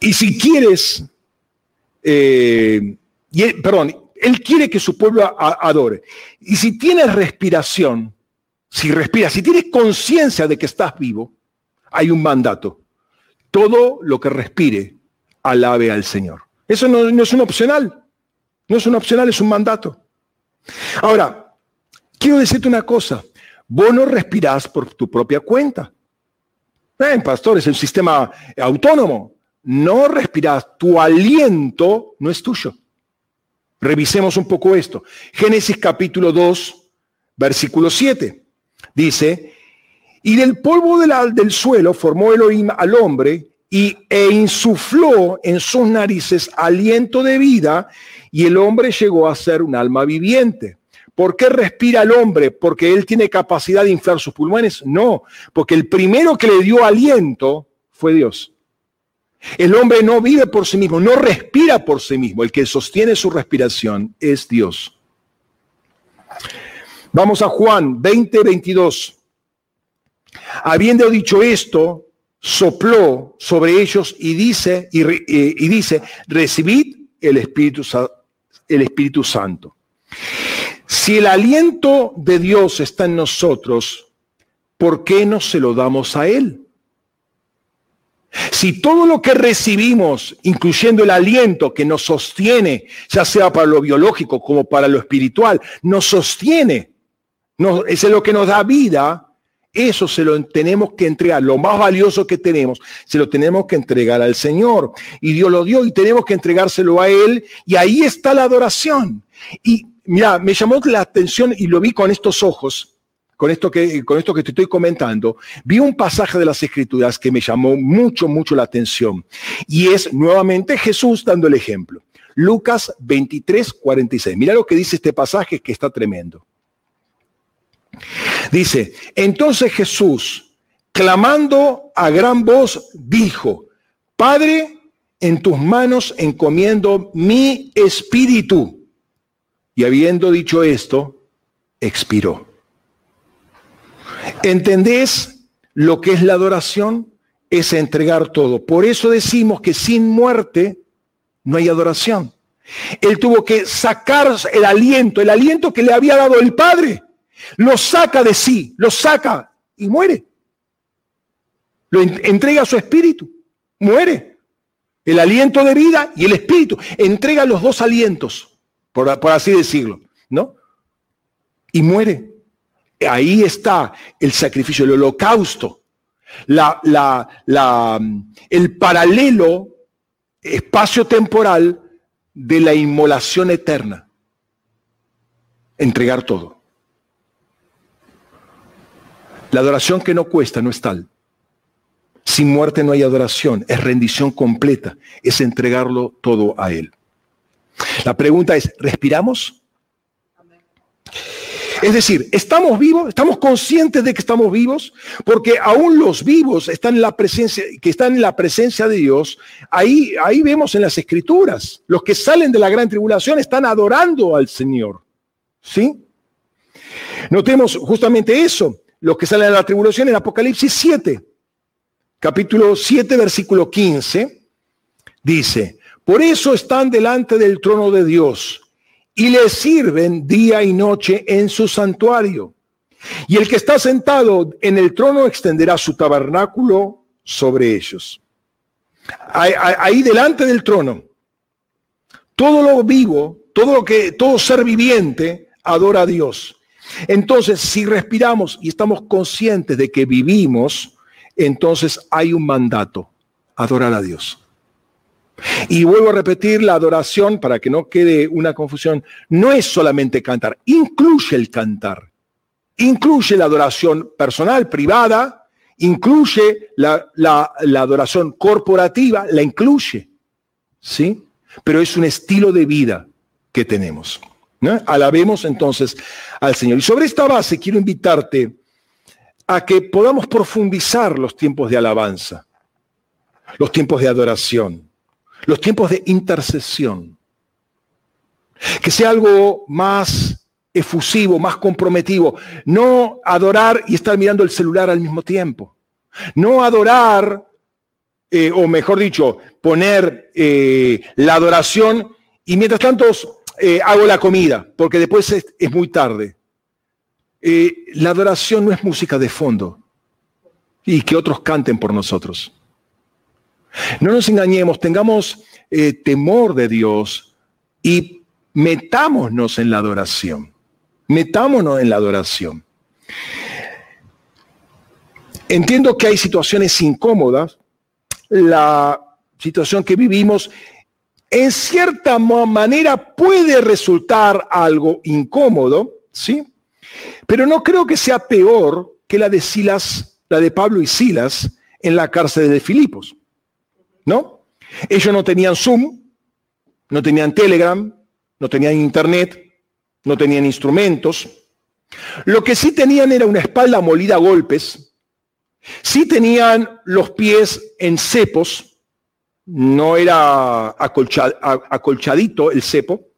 Y si quieres, eh, perdón, Él quiere que su pueblo adore. Y si tienes respiración, si respiras, si tienes conciencia de que estás vivo, hay un mandato. Todo lo que respire, alabe al Señor. Eso no, es un opcional. No es un opcional, es un mandato. Ahora, quiero decirte una cosa. Vos no respirás por tu propia cuenta. Eh, pastor, es un sistema autónomo no respiras, tu aliento no es tuyo. Revisemos un poco esto. Génesis capítulo 2, versículo 7. Dice, y del polvo del suelo formó Elohim al hombre y, e insufló en sus narices aliento de vida y el hombre llegó a ser un alma viviente. ¿Por qué respira el hombre? ¿Porque él tiene capacidad de inflar sus pulmones? No, porque el primero que le dio aliento fue Dios. El hombre no vive por sí mismo, no respira por sí mismo. El que sostiene su respiración es Dios. Vamos a Juan 20, 22. Habiendo dicho esto, sopló sobre ellos y dice, y, y dice recibid el Espíritu, el Espíritu Santo. Si el aliento de Dios está en nosotros, ¿por qué no se lo damos a Él? Si todo lo que recibimos, incluyendo el aliento que nos sostiene, ya sea para lo biológico como para lo espiritual, nos sostiene, es lo que nos da vida, eso se lo tenemos que entregar, lo más valioso que tenemos, se lo tenemos que entregar al Señor. Y Dios lo dio y tenemos que entregárselo a Él. Y ahí está la adoración. Y mira, me llamó la atención y lo vi con estos ojos con esto, que, con esto que te estoy comentando, vi un pasaje de las Escrituras que me llamó mucho, mucho la atención. Y es nuevamente Jesús dando el ejemplo. Lucas 23, 46. Mira lo que dice este pasaje que está tremendo. Dice, entonces Jesús, clamando a gran voz, dijo, Padre, en tus manos encomiendo mi espíritu. Y habiendo dicho esto, expiró. ¿Entendés lo que es la adoración? Es entregar todo. Por eso decimos que sin muerte no hay adoración. Él tuvo que sacar el aliento, el aliento que le había dado el Padre. Lo saca de sí, lo saca y muere. Lo entrega a su espíritu, muere. El aliento de vida y el espíritu. Entrega los dos alientos, por, por así decirlo, ¿no? Y muere. Ahí está el sacrificio, el holocausto, la, la, el paralelo espacio-temporal de la inmolación eterna. Entregar todo. La adoración que no cuesta no es tal. Sin muerte no hay adoración, es rendición completa, es entregarlo todo a Él. La pregunta es, ¿respiramos? Es decir, ¿estamos vivos? ¿Estamos conscientes de que estamos vivos? Porque aún los vivos están en la presencia, que están en la presencia de Dios, ahí, ahí vemos en las escrituras, los que salen de la gran tribulación están adorando al Señor. ¿Sí? Notemos justamente eso, los que salen de la tribulación en Apocalipsis 7, capítulo 7, versículo 15, dice, por eso están delante del trono de Dios y le sirven día y noche en su santuario. Y el que está sentado en el trono extenderá su tabernáculo sobre ellos. Ahí, delante del trono, todo lo vivo, todo lo que, todo ser viviente adora a Dios. Entonces, si respiramos y estamos conscientes de que vivimos, entonces hay un mandato, adorar a Dios. Y vuelvo a repetir, la adoración, para que no quede una confusión, no es solamente cantar, incluye el cantar, incluye la adoración personal, privada, incluye la, adoración corporativa, la incluye, ¿sí? Pero es un estilo de vida que tenemos. Alabemos entonces al Señor. Y sobre esta base quiero invitarte a que podamos profundizar los tiempos de alabanza, los tiempos de adoración los tiempos de intercesión. Que sea algo más efusivo, más comprometido. No adorar y estar mirando el celular al mismo tiempo. No adorar, eh, o mejor dicho, poner eh, la adoración y mientras tanto eh, hago la comida, porque después es, es muy tarde. la adoración no es música de fondo y que otros canten por nosotros. No nos engañemos, tengamos eh, temor de Dios y metámonos en la adoración. Metámonos en la adoración. Entiendo que hay situaciones incómodas. La situación que vivimos en cierta manera puede resultar algo incómodo, ¿sí? Pero no creo que sea peor que la de Silas, la de Pablo y Silas en la cárcel de Filipos. ¿No? Ellos no tenían Zoom, no tenían Telegram, no tenían Internet, no tenían instrumentos. Lo que sí tenían era una espalda molida a golpes, sí tenían los pies en cepos, no era acolchadito el cepo,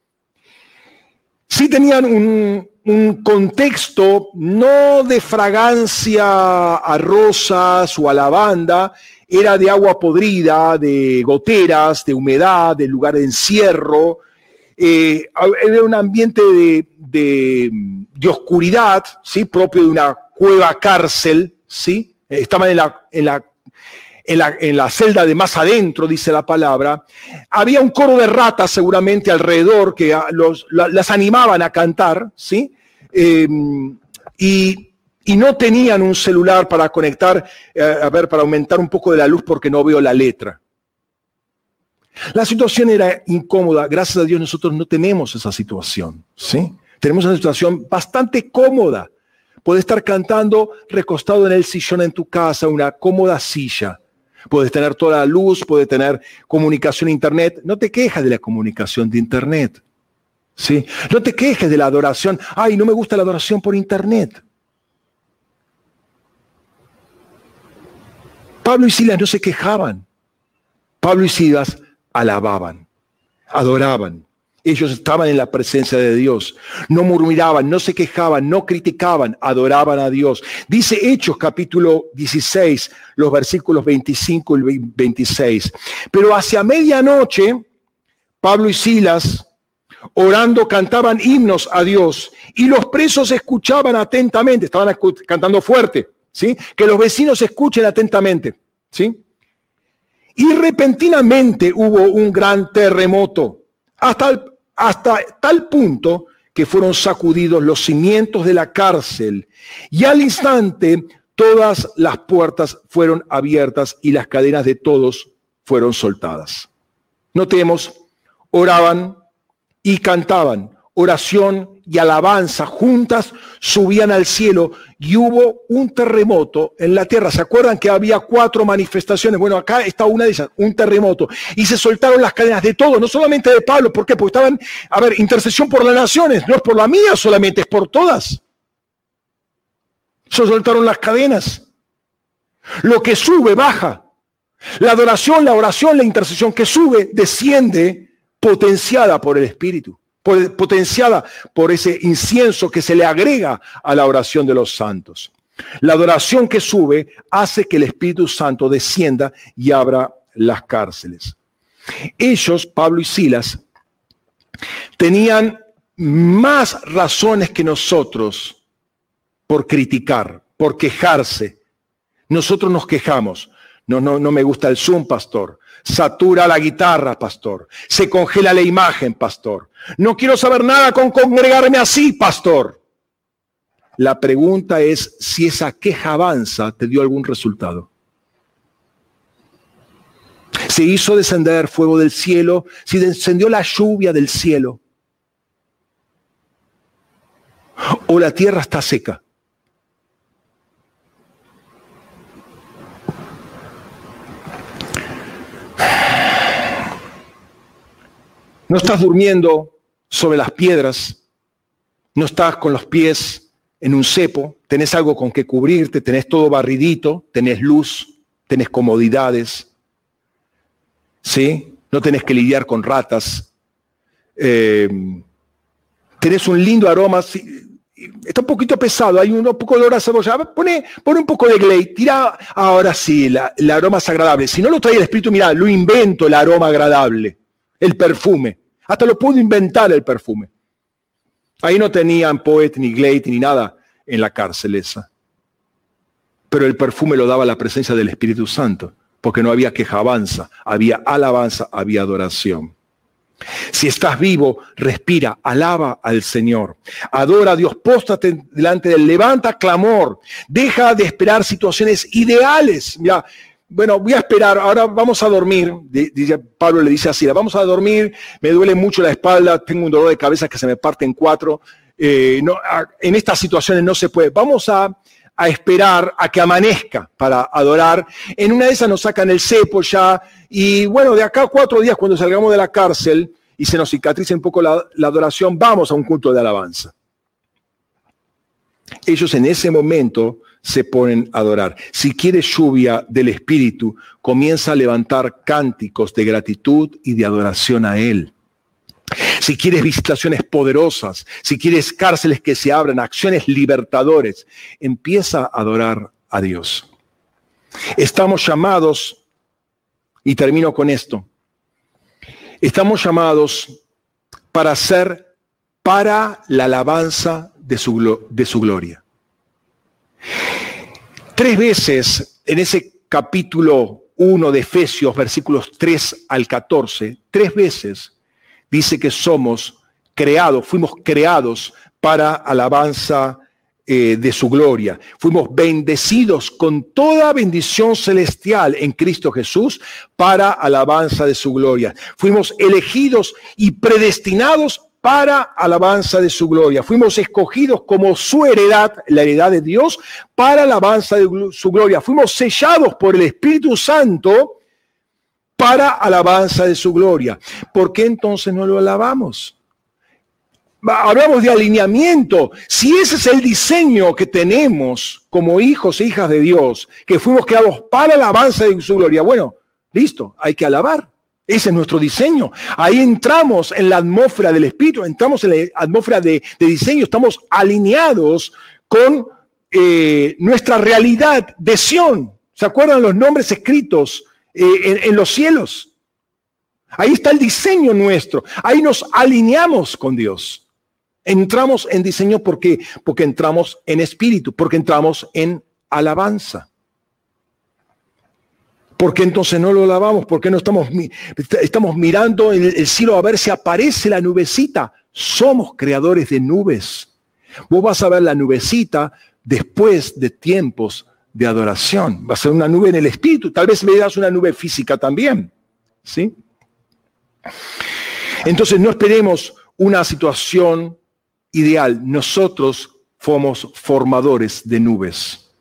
sí tenían un, un contexto no de fragancia a rosas o a lavanda, era de agua podrida, de goteras, de humedad, de lugar de encierro. Eh, era un ambiente de, oscuridad, ¿sí? propio de una cueva cárcel. ¿sí? Estaban en la, en la en la, celda de más adentro, dice la palabra, había un coro de ratas seguramente alrededor que los, las animaban a cantar, ¿sí? Y, y no tenían un celular para conectar, eh, a ver, para aumentar un poco de la luz porque no veo la letra. La situación era incómoda. Gracias a Dios nosotros no tenemos esa situación, ¿sí? Tenemos una situación bastante cómoda. Puedes estar cantando recostado en el sillón en tu casa, una cómoda silla. Puedes tener toda la luz, puedes tener comunicación internet. No te quejas de la comunicación de internet. ¿Sí? No te quejes de la adoración. Ay, no me gusta la adoración por internet. Pablo y Silas no se quejaban. Pablo y Silas alababan, adoraban. Ellos estaban en la presencia de Dios. No murmuraban, no se quejaban, no criticaban, adoraban a Dios. Dice Hechos capítulo 16, los versículos 25 y 26. Pero hacia medianoche, Pablo y Silas, orando, cantaban himnos a Dios y los presos escuchaban atentamente, estaban cantando fuerte. Que los vecinos escuchen atentamente, ¿sí? Y repentinamente hubo un gran terremoto, hasta, hasta tal punto que fueron sacudidos los cimientos de la cárcel y al instante todas las puertas fueron abiertas y las cadenas de todos fueron soltadas. Notemos, oraban y cantaban, oración y alabanza juntas subían al cielo y hubo un terremoto en la tierra. ¿Se acuerdan que había cuatro manifestaciones? Bueno, acá está una de ellas, un terremoto. Y se soltaron las cadenas de todos, no solamente de Pablo. ¿Por qué? Porque estaban, a ver, intercesión por las naciones, no es por la mía solamente, es por todas. Se soltaron las cadenas. Lo que sube, baja. La adoración, la oración, la intercesión que sube, desciende potenciada por el Espíritu potenciada por ese incienso que se le agrega a la oración de los santos. La adoración que sube hace que el Espíritu Santo descienda y abra las cárceles. Ellos, Pablo y Silas, tenían más razones que nosotros por criticar, por quejarse. Nosotros nos quejamos. No, no, no me gusta el Zoom, pastor. Satura la guitarra, pastor. Se congela la imagen, pastor. No quiero saber nada con congregarme así, pastor. La pregunta es si esa queja avanza te dio algún resultado. Se hizo descender fuego del cielo, si descendió la lluvia del cielo. O la tierra está seca. No estás durmiendo sobre las piedras, no estás con los pies en un cepo, tenés algo con que cubrirte, tenés todo barridito, tenés luz, tenés comodidades, ¿sí? No tenés que lidiar con ratas, eh, tenés un lindo aroma, está un poquito pesado, hay un, poco de olor a cebolla, pone, pone un poco de glade, tira, ahora sí, el aroma es agradable. Si no lo trae el espíritu, mira, lo invento el aroma agradable, el perfume. Hasta lo pudo inventar el perfume. Ahí no tenían Poet ni Glade ni nada en la cárcel esa. Pero el perfume lo daba la presencia del Espíritu Santo, porque no había quejabanza, había alabanza, había adoración. Si estás vivo, respira, alaba al Señor. Adora a Dios, póstate delante de él, levanta clamor, deja de esperar situaciones ideales. Mira, bueno, voy a esperar, ahora vamos a dormir, dice, Pablo le dice así, vamos a dormir, me duele mucho la espalda, tengo un dolor de cabeza que se me parte en cuatro, eh, en estas situaciones no se puede, vamos a, a, esperar a que amanezca para adorar, en una de esas nos sacan el cepo ya, y bueno, de acá a cuatro días cuando salgamos de la cárcel y se nos cicatrice un poco la, la adoración, vamos a un culto de alabanza. Ellos en ese momento se ponen a adorar. Si quieres lluvia del Espíritu, comienza a levantar cánticos de gratitud y de adoración a Él. Si quieres visitaciones poderosas, si quieres cárceles que se abran, acciones libertadores, empieza a adorar a Dios. Estamos llamados, y termino con esto, estamos llamados para ser para la alabanza de su, de su gloria. Tres veces en ese capítulo 1 de Efesios, versículos 3 al 14, tres veces dice que somos creados, fuimos creados para alabanza eh, de su gloria. Fuimos bendecidos con toda bendición celestial en Cristo Jesús para alabanza de su gloria. Fuimos elegidos y predestinados para alabanza de su gloria. Fuimos escogidos como su heredad, la heredad de Dios, para alabanza de su gloria. Fuimos sellados por el Espíritu Santo para alabanza de su gloria. ¿Por qué entonces no lo alabamos? Hablamos de alineamiento. Si ese es el diseño que tenemos como hijos e hijas de Dios, que fuimos creados para alabanza de su gloria, bueno, listo, hay que alabar. Ese es nuestro diseño. Ahí entramos en la atmósfera del espíritu, entramos en la atmósfera de, diseño, estamos alineados con eh, nuestra realidad de Sión. ¿Se acuerdan los nombres escritos eh, en, los cielos? Ahí está el diseño nuestro. Ahí nos alineamos con Dios. Entramos en diseño porque, porque entramos en espíritu, porque entramos en alabanza. ¿Por qué entonces no lo lavamos? ¿Por qué no estamos, estamos mirando en el cielo a ver si aparece la nubecita? Somos creadores de nubes. Vos vas a ver la nubecita después de tiempos de adoración. Va a ser una nube en el espíritu. Tal vez veas una nube física también. ¿Sí? Entonces no esperemos una situación ideal. Nosotros somos formadores de nubes.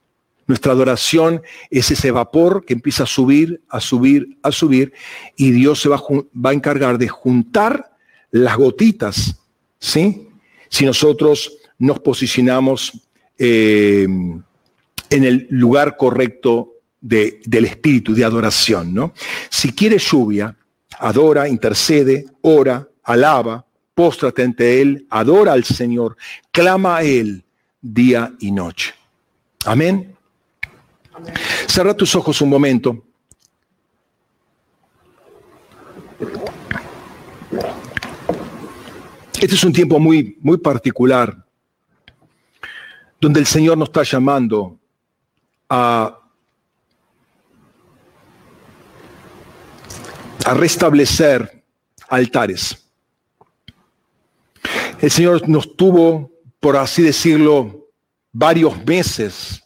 Nuestra adoración es ese vapor que empieza a subir, a subir, a subir, y Dios se va, a encargar de juntar las gotitas, ¿sí? Si nosotros nos posicionamos eh, en el lugar correcto del espíritu, de adoración, ¿no? Si quiere lluvia, adora, intercede, ora, alaba, póstrate ante Él, adora al Señor, clama a Él día y noche. Amén. Cerra tus ojos un momento. Este es un tiempo muy, muy particular, donde el Señor nos está llamando a, a restablecer altares. El Señor nos tuvo, por así decirlo, varios meses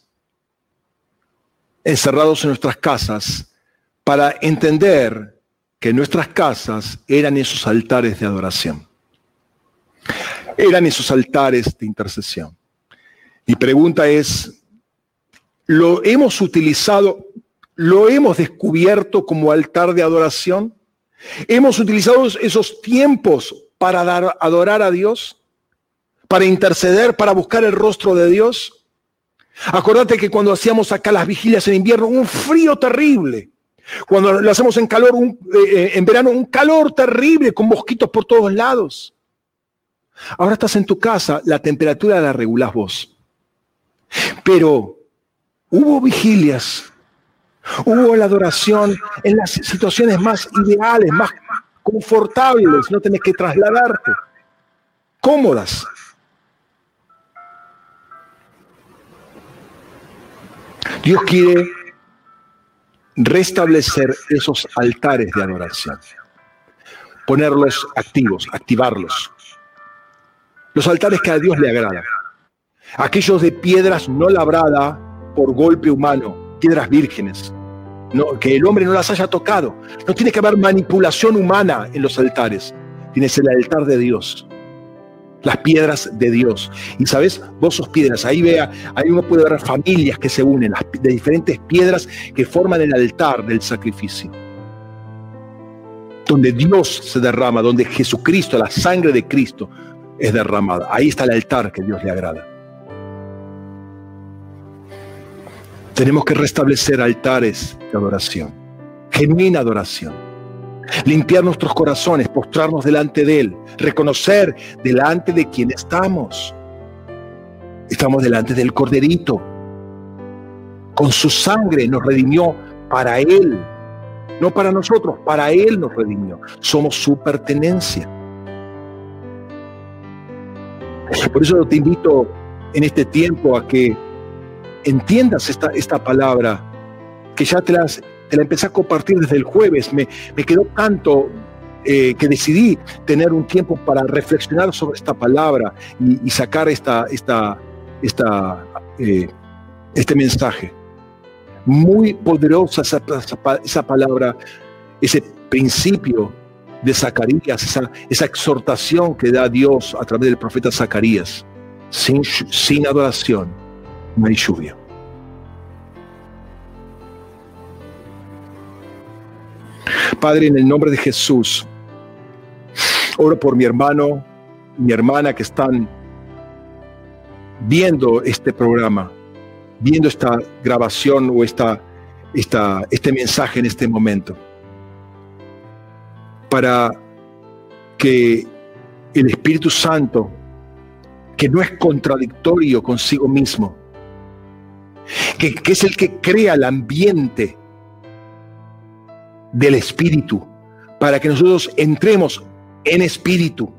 encerrados en nuestras casas para entender que nuestras casas eran esos altares de adoración. Eran esos altares de intercesión. Mi pregunta es, ¿lo hemos utilizado, lo hemos descubierto como altar de adoración? ¿Hemos utilizado esos tiempos para dar, adorar a Dios? ¿Para interceder, para buscar el rostro de Dios? Acordate que cuando hacíamos acá las vigilias en invierno, un frío terrible. Cuando lo hacemos en calor, eh, eh, en verano, un calor terrible con mosquitos por todos lados. Ahora estás en tu casa, la temperatura la regulás vos. Pero hubo vigilias, hubo la adoración en las situaciones más ideales, más confortables, no tenés que trasladarte, cómodas. Dios quiere restablecer esos altares de adoración, ponerlos activos, activarlos. Los altares que a Dios le agrada. Aquellos de piedras no labrada por golpe humano, piedras vírgenes, no, que el hombre no las haya tocado. No tiene que haber manipulación humana en los altares. Tienes el altar de Dios las piedras de Dios. Y sabes, vos sos piedras. Ahí vea, ahí uno puede ver familias que se unen, de diferentes piedras que forman el altar del sacrificio. Donde Dios se derrama, donde Jesucristo, la sangre de Cristo, es derramada. Ahí está el altar que Dios le agrada. Tenemos que restablecer altares de adoración, genuina adoración limpiar nuestros corazones, postrarnos delante de Él, reconocer delante de quién estamos. Estamos delante del Corderito. Con su sangre nos redimió para Él, no para nosotros, para Él nos redimió. Somos su pertenencia. Por eso te invito en este tiempo a que entiendas esta, esta palabra, que ya te las te la empecé a compartir desde el jueves. Me, quedó tanto eh, que decidí tener un tiempo para reflexionar sobre esta palabra y, sacar esta, esta, esta, eh, este mensaje. Muy poderosa esa, esa, palabra, ese principio de Zacarías, esa, esa exhortación que da Dios a través del profeta Zacarías. Sin, sin adoración no hay lluvia. Padre, en el nombre de Jesús, oro por mi hermano, mi hermana que están viendo este programa, viendo esta grabación o esta, esta, este mensaje en este momento, para que el Espíritu Santo, que no es contradictorio consigo mismo, que, que es el que crea el ambiente del Espíritu, para que nosotros entremos en Espíritu,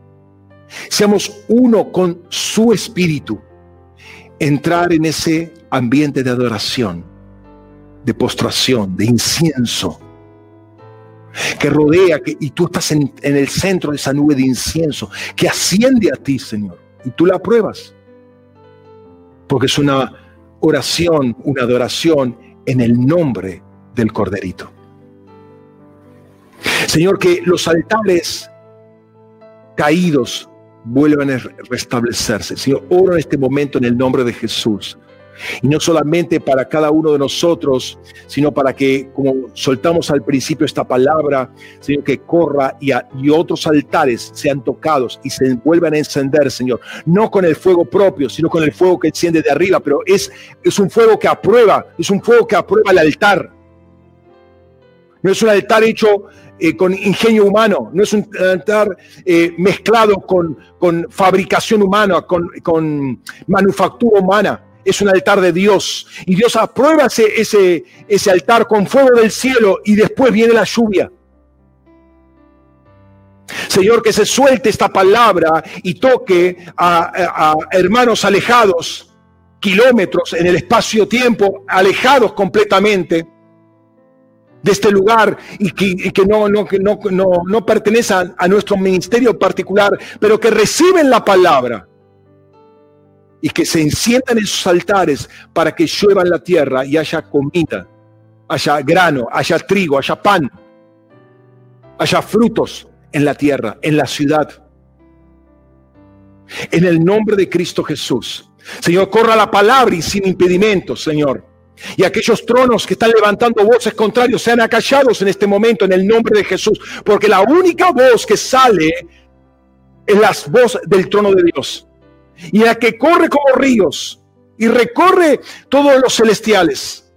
seamos uno con su Espíritu, entrar en ese ambiente de adoración, de postración, de incienso, que rodea, que, y tú estás en, en el centro de esa nube de incienso, que asciende a ti, Señor, y tú la pruebas, porque es una oración, una adoración en el nombre del Corderito. Señor, que los altares caídos vuelvan a restablecerse. Señor, oro en este momento en el nombre de Jesús. Y no solamente para cada uno de nosotros, sino para que, como soltamos al principio esta palabra, Señor, que corra y, otros altares sean tocados y se vuelvan a encender, Señor. No con el fuego propio, sino con el fuego que enciende de arriba, pero es, es un fuego que aprueba, es un fuego que aprueba el altar. No es un altar hecho eh, con ingenio humano, no es un altar eh, mezclado con, con, fabricación humana, con, con, manufactura humana. Es un altar de Dios. Y Dios aprueba ese, ese, altar con fuego del cielo y después viene la lluvia. Señor, que se suelte esta palabra y toque a, a hermanos alejados, kilómetros en el espacio-tiempo, alejados completamente de este lugar y que, no, no, a nuestro ministerio particular, pero que reciben la palabra y que se enciendan esos altares para que llueva en la tierra y haya comida, haya grano, haya trigo, haya pan, haya frutos en la tierra, en la ciudad. En el nombre de Cristo Jesús. Señor, corra la palabra y sin impedimentos, Señor. Y aquellos tronos que están levantando voces contrarias sean acallados en este momento en el nombre de Jesús, porque la única voz que sale es la voz del trono de Dios. Y la que corre como ríos y recorre todos los celestiales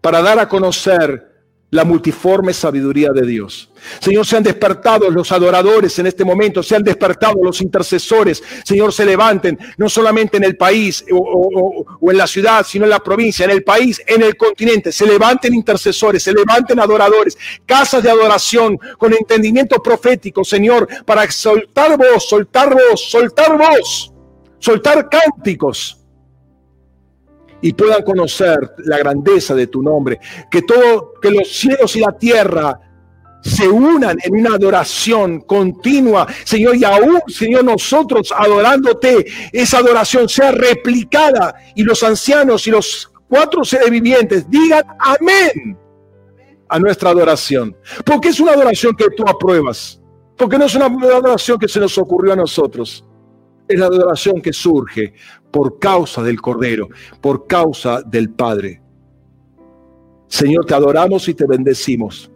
para dar a conocer la multiforme sabiduría de Dios. Señor, sean despertados los adoradores en este momento, sean despertados los intercesores. Señor, se levanten, no solamente en el país o, en la ciudad, sino en la provincia, en el país, en el continente. Se levanten intercesores, se levanten adoradores, casas de adoración con entendimiento profético, Señor, para soltar voz, soltar voz, soltar voz, soltar cánticos y puedan conocer la grandeza de tu nombre, que todo, que los cielos y la tierra se unan en una adoración continua, Señor, y aún, Señor, nosotros adorándote, esa adoración sea replicada y los ancianos y los cuatro seres vivientes digan amén a nuestra adoración, porque es una adoración que tú apruebas, porque no es una adoración que se nos ocurrió a nosotros, es la adoración que surge por causa del Cordero, por causa del Padre. Señor, te adoramos y te bendecimos.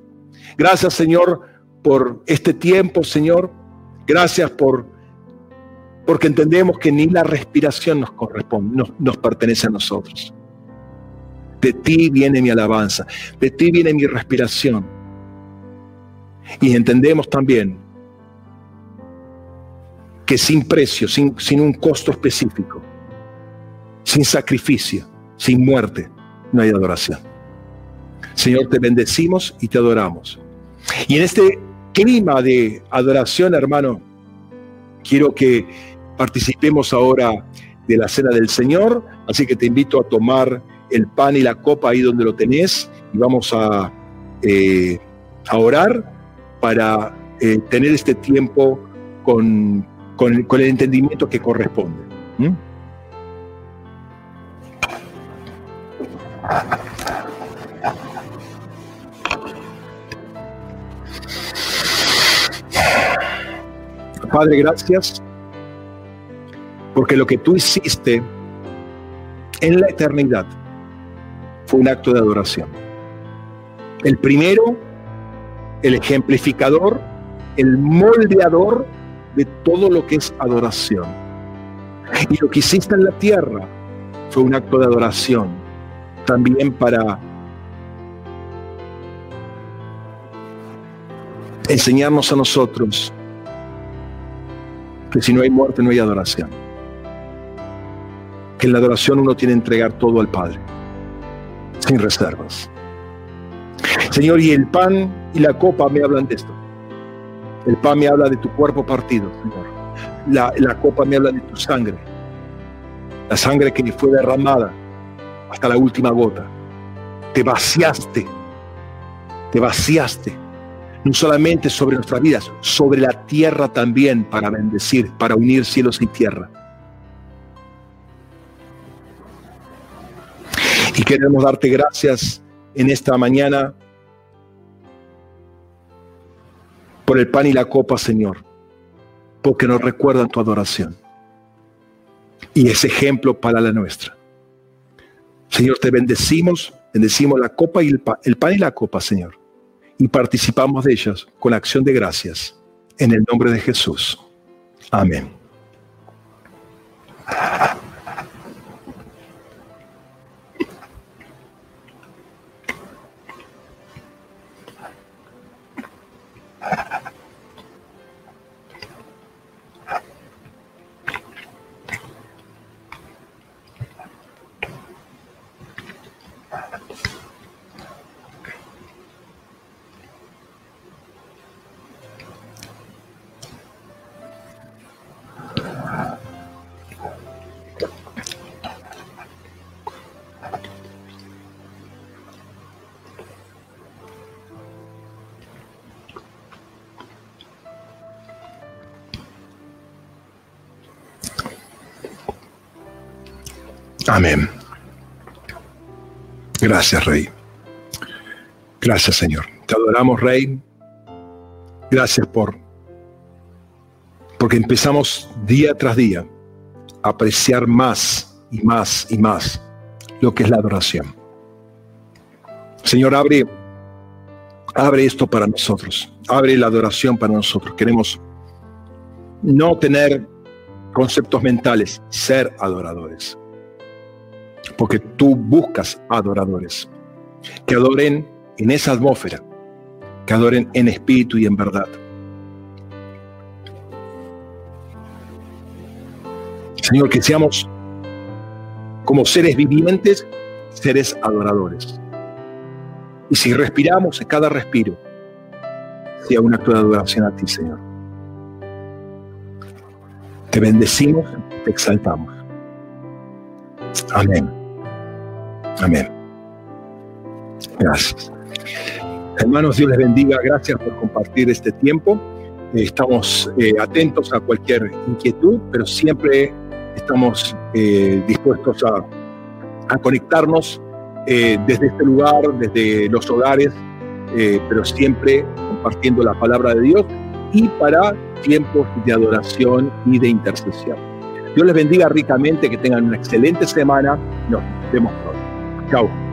Gracias, Señor, por este tiempo, Señor. Gracias por porque entendemos que ni la respiración nos corresponde, nos, nos pertenece a nosotros. De ti viene mi alabanza, de ti viene mi respiración. Y entendemos también que sin precio, sin, sin un costo específico, sin sacrificio, sin muerte, no hay adoración. Señor, te bendecimos y te adoramos. Y en este clima de adoración, hermano, quiero que participemos ahora de la cena del Señor, así que te invito a tomar el pan y la copa ahí donde lo tenés y vamos a, eh, orar para eh, tener este tiempo con, el entendimiento que corresponde. Padre, gracias porque lo que tú hiciste en la eternidad fue un acto de adoración. El primero, el ejemplificador, el moldeador de todo lo que es adoración. Y lo que hiciste en la tierra fue un acto de adoración también para enseñarnos a nosotros que si no hay muerte no hay adoración. Que en la adoración uno tiene que entregar todo al Padre, sin reservas. Señor, y el pan y la copa me hablan de esto. El pan me habla de tu cuerpo partido, Señor. La, la copa me habla de tu sangre. La sangre que fue derramada hasta la última gota. Te vaciaste, te vaciaste, no solamente sobre nuestras vidas, sobre la tierra también para bendecir, para unir cielos y tierra. Y queremos darte gracias en esta mañana por el pan y la copa, Señor. porque nos recuerdan tu adoración. Y es ejemplo para la nuestra. Señor, te bendecimos, bendecimos la copa y el, el pan y la copa, Señor. Y participamos de ellas con acción de gracias. En el nombre de Jesús. Amén. Amén. Gracias, Rey. Gracias, Señor. Te adoramos, Rey. Gracias por porque empezamos día tras día a apreciar más y más y más lo que es la adoración. Señor, abre abre esto para nosotros. Abre la adoración para nosotros. Queremos no tener conceptos mentales, ser adoradores porque tú buscas adoradores que adoren en esa atmósfera, que adoren en espíritu y en verdad. Señor, que seamos como seres vivientes, seres adoradores. Y si respiramos en cada respiro, sea un acto de adoración a ti, Señor. Te bendecimos, te exaltamos. Amén. Amén. Gracias. Hermanos, Dios les bendiga. Gracias por compartir este tiempo. Estamos eh, atentos a cualquier inquietud, pero siempre estamos eh, dispuestos a, conectarnos eh, desde este lugar, desde los hogares, pero siempre compartiendo la palabra de Dios y para tiempos de adoración y de intercesión. Dios les bendiga ricamente, que tengan una excelente semana. Nos vemos pronto. Chao.